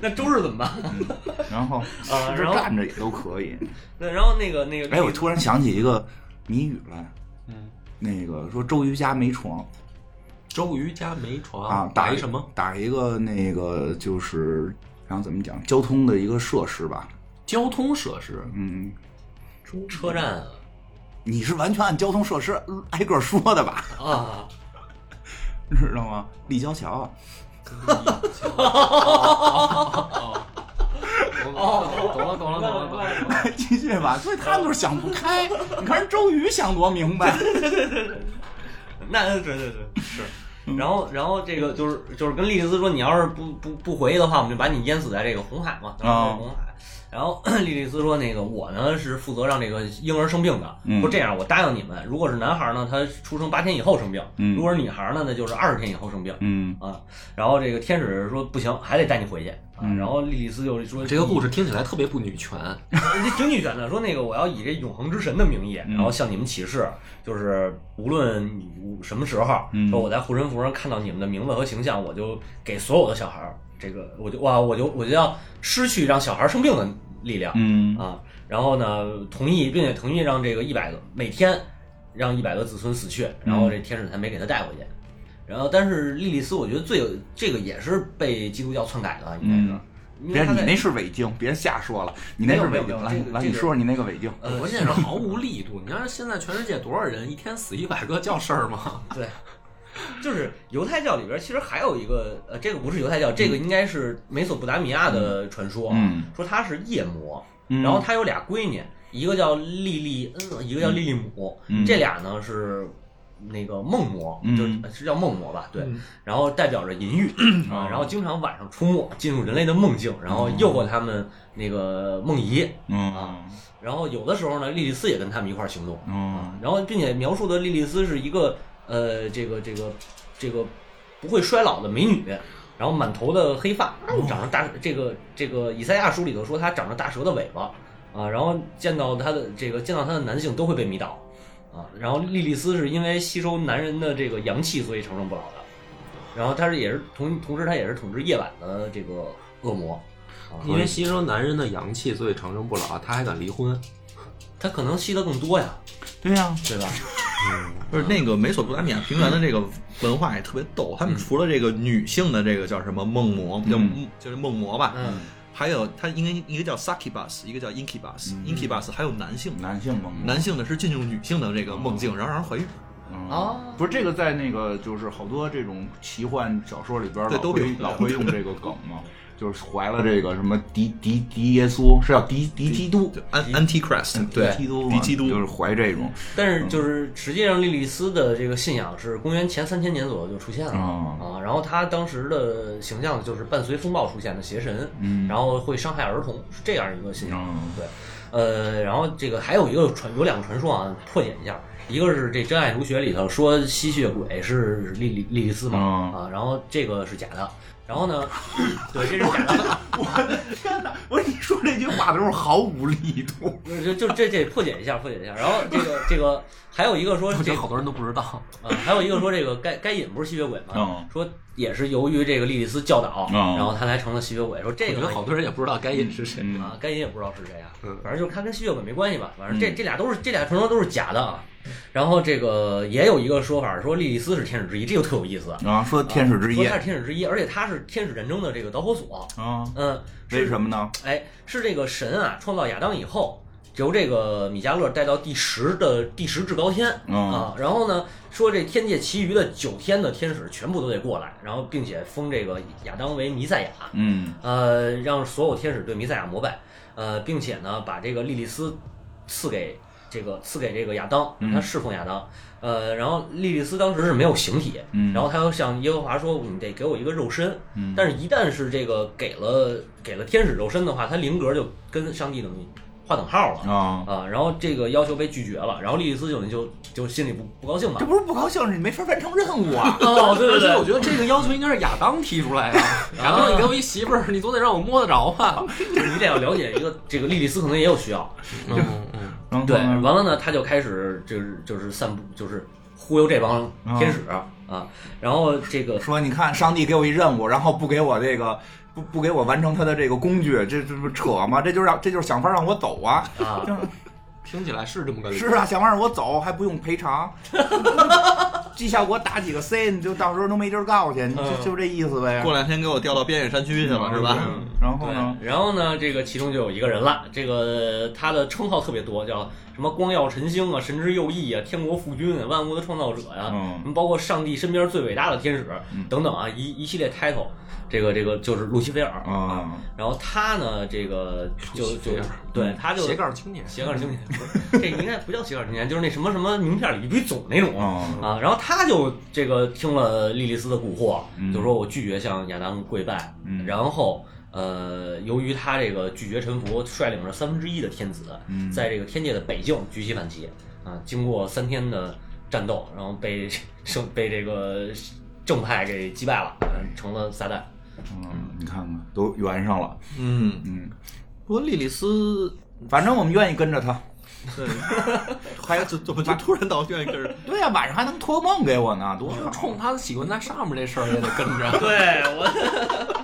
Speaker 4: 那周日怎么办？
Speaker 2: 然后这
Speaker 4: 啊然后
Speaker 2: 站着也都可以。
Speaker 4: 对，然后那个那个，
Speaker 2: 哎，我突然想起一个谜语来，
Speaker 1: 嗯，
Speaker 2: 那个说周瑜家没床
Speaker 1: 周瑜家没床
Speaker 2: 啊，
Speaker 1: 打一什么？
Speaker 2: 打一个那个就是，然后怎么讲，交通的一个设施吧。
Speaker 1: 交通设施。
Speaker 2: 嗯，
Speaker 4: 车站啊
Speaker 2: 你是完全按交通设施挨个说的吧？
Speaker 4: 啊，
Speaker 2: 知道吗？立交桥。
Speaker 1: 哦，懂了，懂了，懂了，懂了。
Speaker 2: 继续吧，所以他们就是想不开。你看人周瑜想多明白，
Speaker 4: 那对对对是。然后，然后这个就是就是跟莉莉丝说，你要是不不不回去的话，我们就把你淹死在这个红海嘛，当时红海。然后 莉莉丝说：“那个我呢是负责让这个婴儿生病的。
Speaker 2: 嗯
Speaker 4: 说这样，我答应你们，如果是男孩呢，他出生八天以后生病；
Speaker 2: 嗯
Speaker 4: 如果是女孩呢，那就是二十天以后生病。
Speaker 2: 嗯
Speaker 4: 啊，然后这个天使说不行，还得带你回去。啊，
Speaker 2: 嗯
Speaker 4: 然后莉莉丝就说
Speaker 1: 这个故事听起来特别不女权。
Speaker 4: 这挺女权的，说那个我要以这永恒之神的名义，
Speaker 2: 嗯
Speaker 4: 然后向你们起誓，就是无论什么时候，
Speaker 2: 嗯
Speaker 4: 说我在护身符上看到你们的名字和形象，我就给所有的小孩儿这个，我就哇，我就我就要失去让小孩生病的力量、
Speaker 2: 嗯
Speaker 4: 啊，然后呢，同意并且同意让这个一百个每天让一百个子孙死去，然后这天使才没给他带回去。然后，但是莉莉丝，我觉得最有这个也是被基督教篡改的，应该是。
Speaker 2: 别你那是伪经，别瞎说了，你那是伪经。来来，你说说你那个伪经。
Speaker 4: 呃
Speaker 1: 关键是毫无力度。你看现在全世界多少人，一天死一百个叫事儿吗？
Speaker 4: 对，就是犹太教里边其实还有一个，呃，这个不是犹太教，这个应该是美索不达米亚的传说啊，
Speaker 2: 嗯
Speaker 4: 说他是夜魔，
Speaker 2: 嗯。
Speaker 4: 然后他有俩闺女，一个叫莉莉恩，一个叫莉莉姆，
Speaker 2: 嗯。
Speaker 4: 这俩呢是。那个梦魔，
Speaker 2: 嗯。
Speaker 4: 就是是叫梦魔吧？对，
Speaker 1: 嗯。
Speaker 4: 然后代表着淫欲 啊，然后经常晚上出没，进入人类的梦境，然后诱惑他们那个梦遗
Speaker 2: 嗯。
Speaker 4: 啊。然后有的时候呢，莉莉丝也跟他们一块儿行动，
Speaker 2: 嗯。
Speaker 4: 然后并且描述的莉莉丝是一个呃，这个这个这个不会衰老的美女，然后满头的黑发，长着大这个这个以赛亚书里头说她长着大蛇的尾巴啊，然后见到她的这个见到她的男性都会被迷倒啊，然后莉莉丝是因为吸收男人的这个阳气，所以长生不老的，然后她是也是同同时她也是统治夜晚的这个恶魔。啊，
Speaker 1: 因为吸收男人的阳气，所以长生不老，她还敢离婚。
Speaker 4: 她可能吸的更多呀，
Speaker 2: 对呀，
Speaker 4: 对吧？
Speaker 3: 不是那个美索不达米亚平原的这个文化也特别逗，他们除了这个女性的这个叫什么梦魔，叫
Speaker 2: 嗯。
Speaker 3: 就是梦魔吧，
Speaker 4: 嗯，
Speaker 3: 还有他应该一个叫 succubus，一个叫 incubus，incubus 还有男性，
Speaker 2: 男性梦
Speaker 3: 男性的是进入女性的这个梦境，然后让人怀孕。
Speaker 2: 嗯。
Speaker 4: 哦。
Speaker 2: 不是这个在那个就是好多这种奇幻小说里边老会
Speaker 3: 对都有
Speaker 2: 老会用这个梗嘛，就是怀了这个什么敌敌敌耶稣是叫敌敌基督，
Speaker 3: 安 antichrist，对，
Speaker 2: 敌基督
Speaker 3: 敌基督
Speaker 2: 就是怀这种，
Speaker 4: 但是就是实际上莉莉丝的这个信仰是公元前三千年左右就出现了、
Speaker 2: 哦。
Speaker 4: 啊，然后他当时的形象就是伴随风暴出现的邪神，
Speaker 2: 嗯。
Speaker 4: 然后会伤害儿童，是这样一个信仰。
Speaker 2: 嗯
Speaker 4: 对，呃，然后这个还有一个传有两个传说啊，破解一下，一个是这《真爱如雪》里头说吸血鬼是莉莉莉莉丝嘛、
Speaker 2: 嗯
Speaker 4: 啊，然后这个是假的，然后呢，对，这是假的，
Speaker 2: 我的天哪！我说你说这句话的时候毫无力度。
Speaker 4: 就就这这破解一下，破解一下。然后这个这个还有一个说这
Speaker 1: 好多人都不知道。
Speaker 4: 啊，还有一个说这个该该隐不是吸血鬼吗，
Speaker 2: 嗯
Speaker 4: 说也是由于这个莉莉丝教导，
Speaker 2: 嗯
Speaker 4: 然后他才成了吸血鬼。说这个呢
Speaker 1: 我觉得好多人也不知道该隐是谁。
Speaker 2: 嗯
Speaker 4: 啊，该隐也不知道是谁啊，
Speaker 1: 嗯
Speaker 4: 反正就是他跟吸血鬼没关系吧，反正这
Speaker 2: 嗯
Speaker 4: 这俩都是这俩传说都是假的啊。然后这个也有一个说法说莉莉丝是天使之一，这就特有意思。
Speaker 2: 啊，说天使之一
Speaker 4: 说他是天使之一，而且他是天使战争的这个导火索。
Speaker 2: 啊，
Speaker 4: 嗯，是
Speaker 2: 为什么呢？
Speaker 4: 哎，是这个神啊创造亚当以后，由这个米迦勒带到第十的第十至高天、
Speaker 2: 嗯。
Speaker 4: 啊，然后呢说这天界其余的九天的天使全部都得过来，然后并且封这个亚当为弥赛亚，
Speaker 2: 嗯。
Speaker 4: 呃，让所有天使对弥赛亚膜拜，呃，并且呢把这个莉莉丝赐给这个赐给这个亚当，让他侍奉亚当。呃，然后莉莉丝当时是没有形体，
Speaker 2: 嗯。
Speaker 4: 然后他又向耶和华说：“你得给我一个肉身。
Speaker 2: 嗯。
Speaker 4: 但是，一旦是这个给了给了天使肉身的话，他灵格就跟上帝等于划等号了
Speaker 2: 啊，
Speaker 4: 啊。然后这个要求被拒绝了，然后莉莉丝就就就心里不不高兴嘛
Speaker 2: 这。不是不高兴，是你没法完成任务啊。
Speaker 4: 哦，对对对，
Speaker 1: 而且我觉得这个要求应该是亚当提出来的。亚当，你给我一媳妇儿，你总得让我摸得着吧？
Speaker 4: 就 是你得要了解一个这个莉莉丝可能也有需要。
Speaker 1: 嗯嗯，
Speaker 4: 对，完了呢，他就开始就是就是散布，就是忽悠这帮天使啊，然后这个
Speaker 2: 说你看，上帝给我一任务，然后不给我这个。不不给我完成他的这个工具，这这不扯吗？这就是让这就是想法让我走啊！
Speaker 4: 啊，
Speaker 1: 听起来是这么个理
Speaker 2: 是啊，想法让我走还不用赔偿，绩效给我打几个 C，你就到时候都没地儿告去，你就
Speaker 4: 嗯
Speaker 2: 就这意思呗。
Speaker 3: 过两天给我调到边远山区去了，是吧？
Speaker 2: 嗯然后呢？
Speaker 4: 然后呢，这个其中就有一个人了，这个他的称号特别多，叫什么光耀晨星啊、神之右翼啊、天国父君啊、万物的创造者呀、
Speaker 2: 嗯
Speaker 4: 什么包括上帝身边最伟大的天使等等啊，一一系列 title，这个这个就是路西菲尔
Speaker 2: 啊
Speaker 4: 然后他呢，这个就就对他就
Speaker 1: 斜杠青年，
Speaker 4: 斜杠青年，不是这应该不叫斜杠青年，就是那什么什么名片里一堆总那种。
Speaker 2: 哦
Speaker 4: 啊，然后他就这个听了莉莉丝的蛊惑，
Speaker 2: 嗯
Speaker 4: 就说我拒绝向亚当跪拜，
Speaker 2: 嗯
Speaker 4: 然后呃，由于他这个拒绝臣服，率领着三分之一的天子，
Speaker 2: 嗯
Speaker 4: 在这个天界的北境举起反旗啊，经过三天的战斗，然后被胜被这个正派给击败了，嗯成了撒旦。
Speaker 2: 嗯，你看看都圆上了。
Speaker 3: 嗯，
Speaker 2: 嗯，
Speaker 3: 不过莉莉丝，
Speaker 2: 反正我们愿意跟着他。
Speaker 3: 对，还怎怎么就突然到愿意跟着？
Speaker 2: 对呀、晚上还能托梦给我呢，多好。
Speaker 1: 冲他喜欢在上面这事儿也得跟着。
Speaker 4: 对我，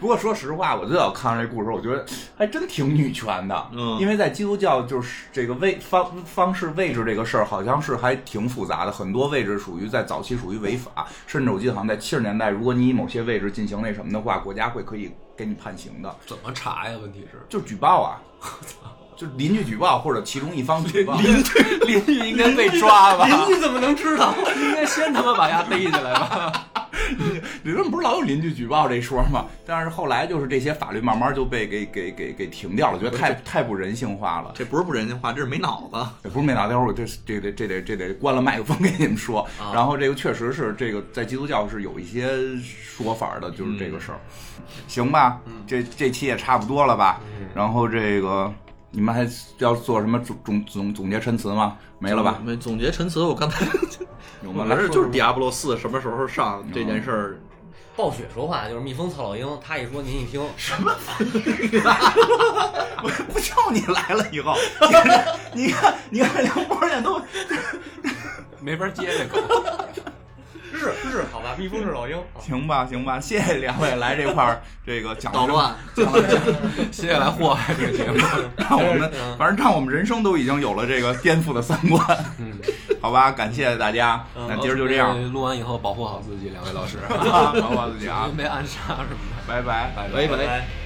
Speaker 2: 不过说实话，我最早看完这故事，我觉得还真挺女权的。
Speaker 3: 嗯
Speaker 2: 因为在基督教就是这个位方方式位置这个事儿，好像是还挺复杂的，很多位置属于在早期属于违法，甚至我记得好像在七十年代，如果你以某些位置进行那什么的话，国家会可以给你判刑的，
Speaker 1: 怎么查呀？问题是
Speaker 2: 就举报啊。就邻居举报或者其中一方举报，
Speaker 1: 邻居邻居应该被抓吧？
Speaker 4: 邻居怎么能知道？
Speaker 1: 应该先他妈把丫逮起来吧？
Speaker 2: 你们不是老有邻居举报这说吗？但是后来就是这些法律慢慢就被给给给给停掉了，觉得太太不人性化了。
Speaker 3: 这不是不人性化，这是没脑子。
Speaker 2: 也不是没打，待会儿我这这得这得这得关了麦克风给你们说。
Speaker 4: 啊
Speaker 2: 然后这个确实是这个在基督教是有一些说法的，就是这个事儿，行吧？这这期也差不多了吧？然后这个你们还要做什么总总总总结陈词吗？没了吧？
Speaker 3: 没总结陈词，我刚才
Speaker 2: 有吗？来说说
Speaker 3: 迪亚波罗四》什么时候上这件事儿，
Speaker 4: 暴雪说话就是蜜蜂操老鹰，他一说您一听，
Speaker 2: 不不叫你来了以后，你看你看梁波现在都
Speaker 1: 没法接这狗。
Speaker 4: 是是，好吧，蜜蜂是老鹰。
Speaker 2: 行吧行吧，谢谢两位来这块儿这个讲
Speaker 3: 捣乱。
Speaker 2: 讲了讲。
Speaker 1: 接下来祸害这个节目。
Speaker 2: 让我们反正让我们人生都已经有了这个颠覆的三观，
Speaker 1: 嗯，
Speaker 2: 好吧？感谢大家，那今儿就这样，
Speaker 1: 呃录完以后保护好自己，两位老师，
Speaker 2: 保护好自己啊
Speaker 1: 别被暗杀什么的。
Speaker 2: 拜拜。
Speaker 1: 拜
Speaker 3: 拜拜
Speaker 4: 拜。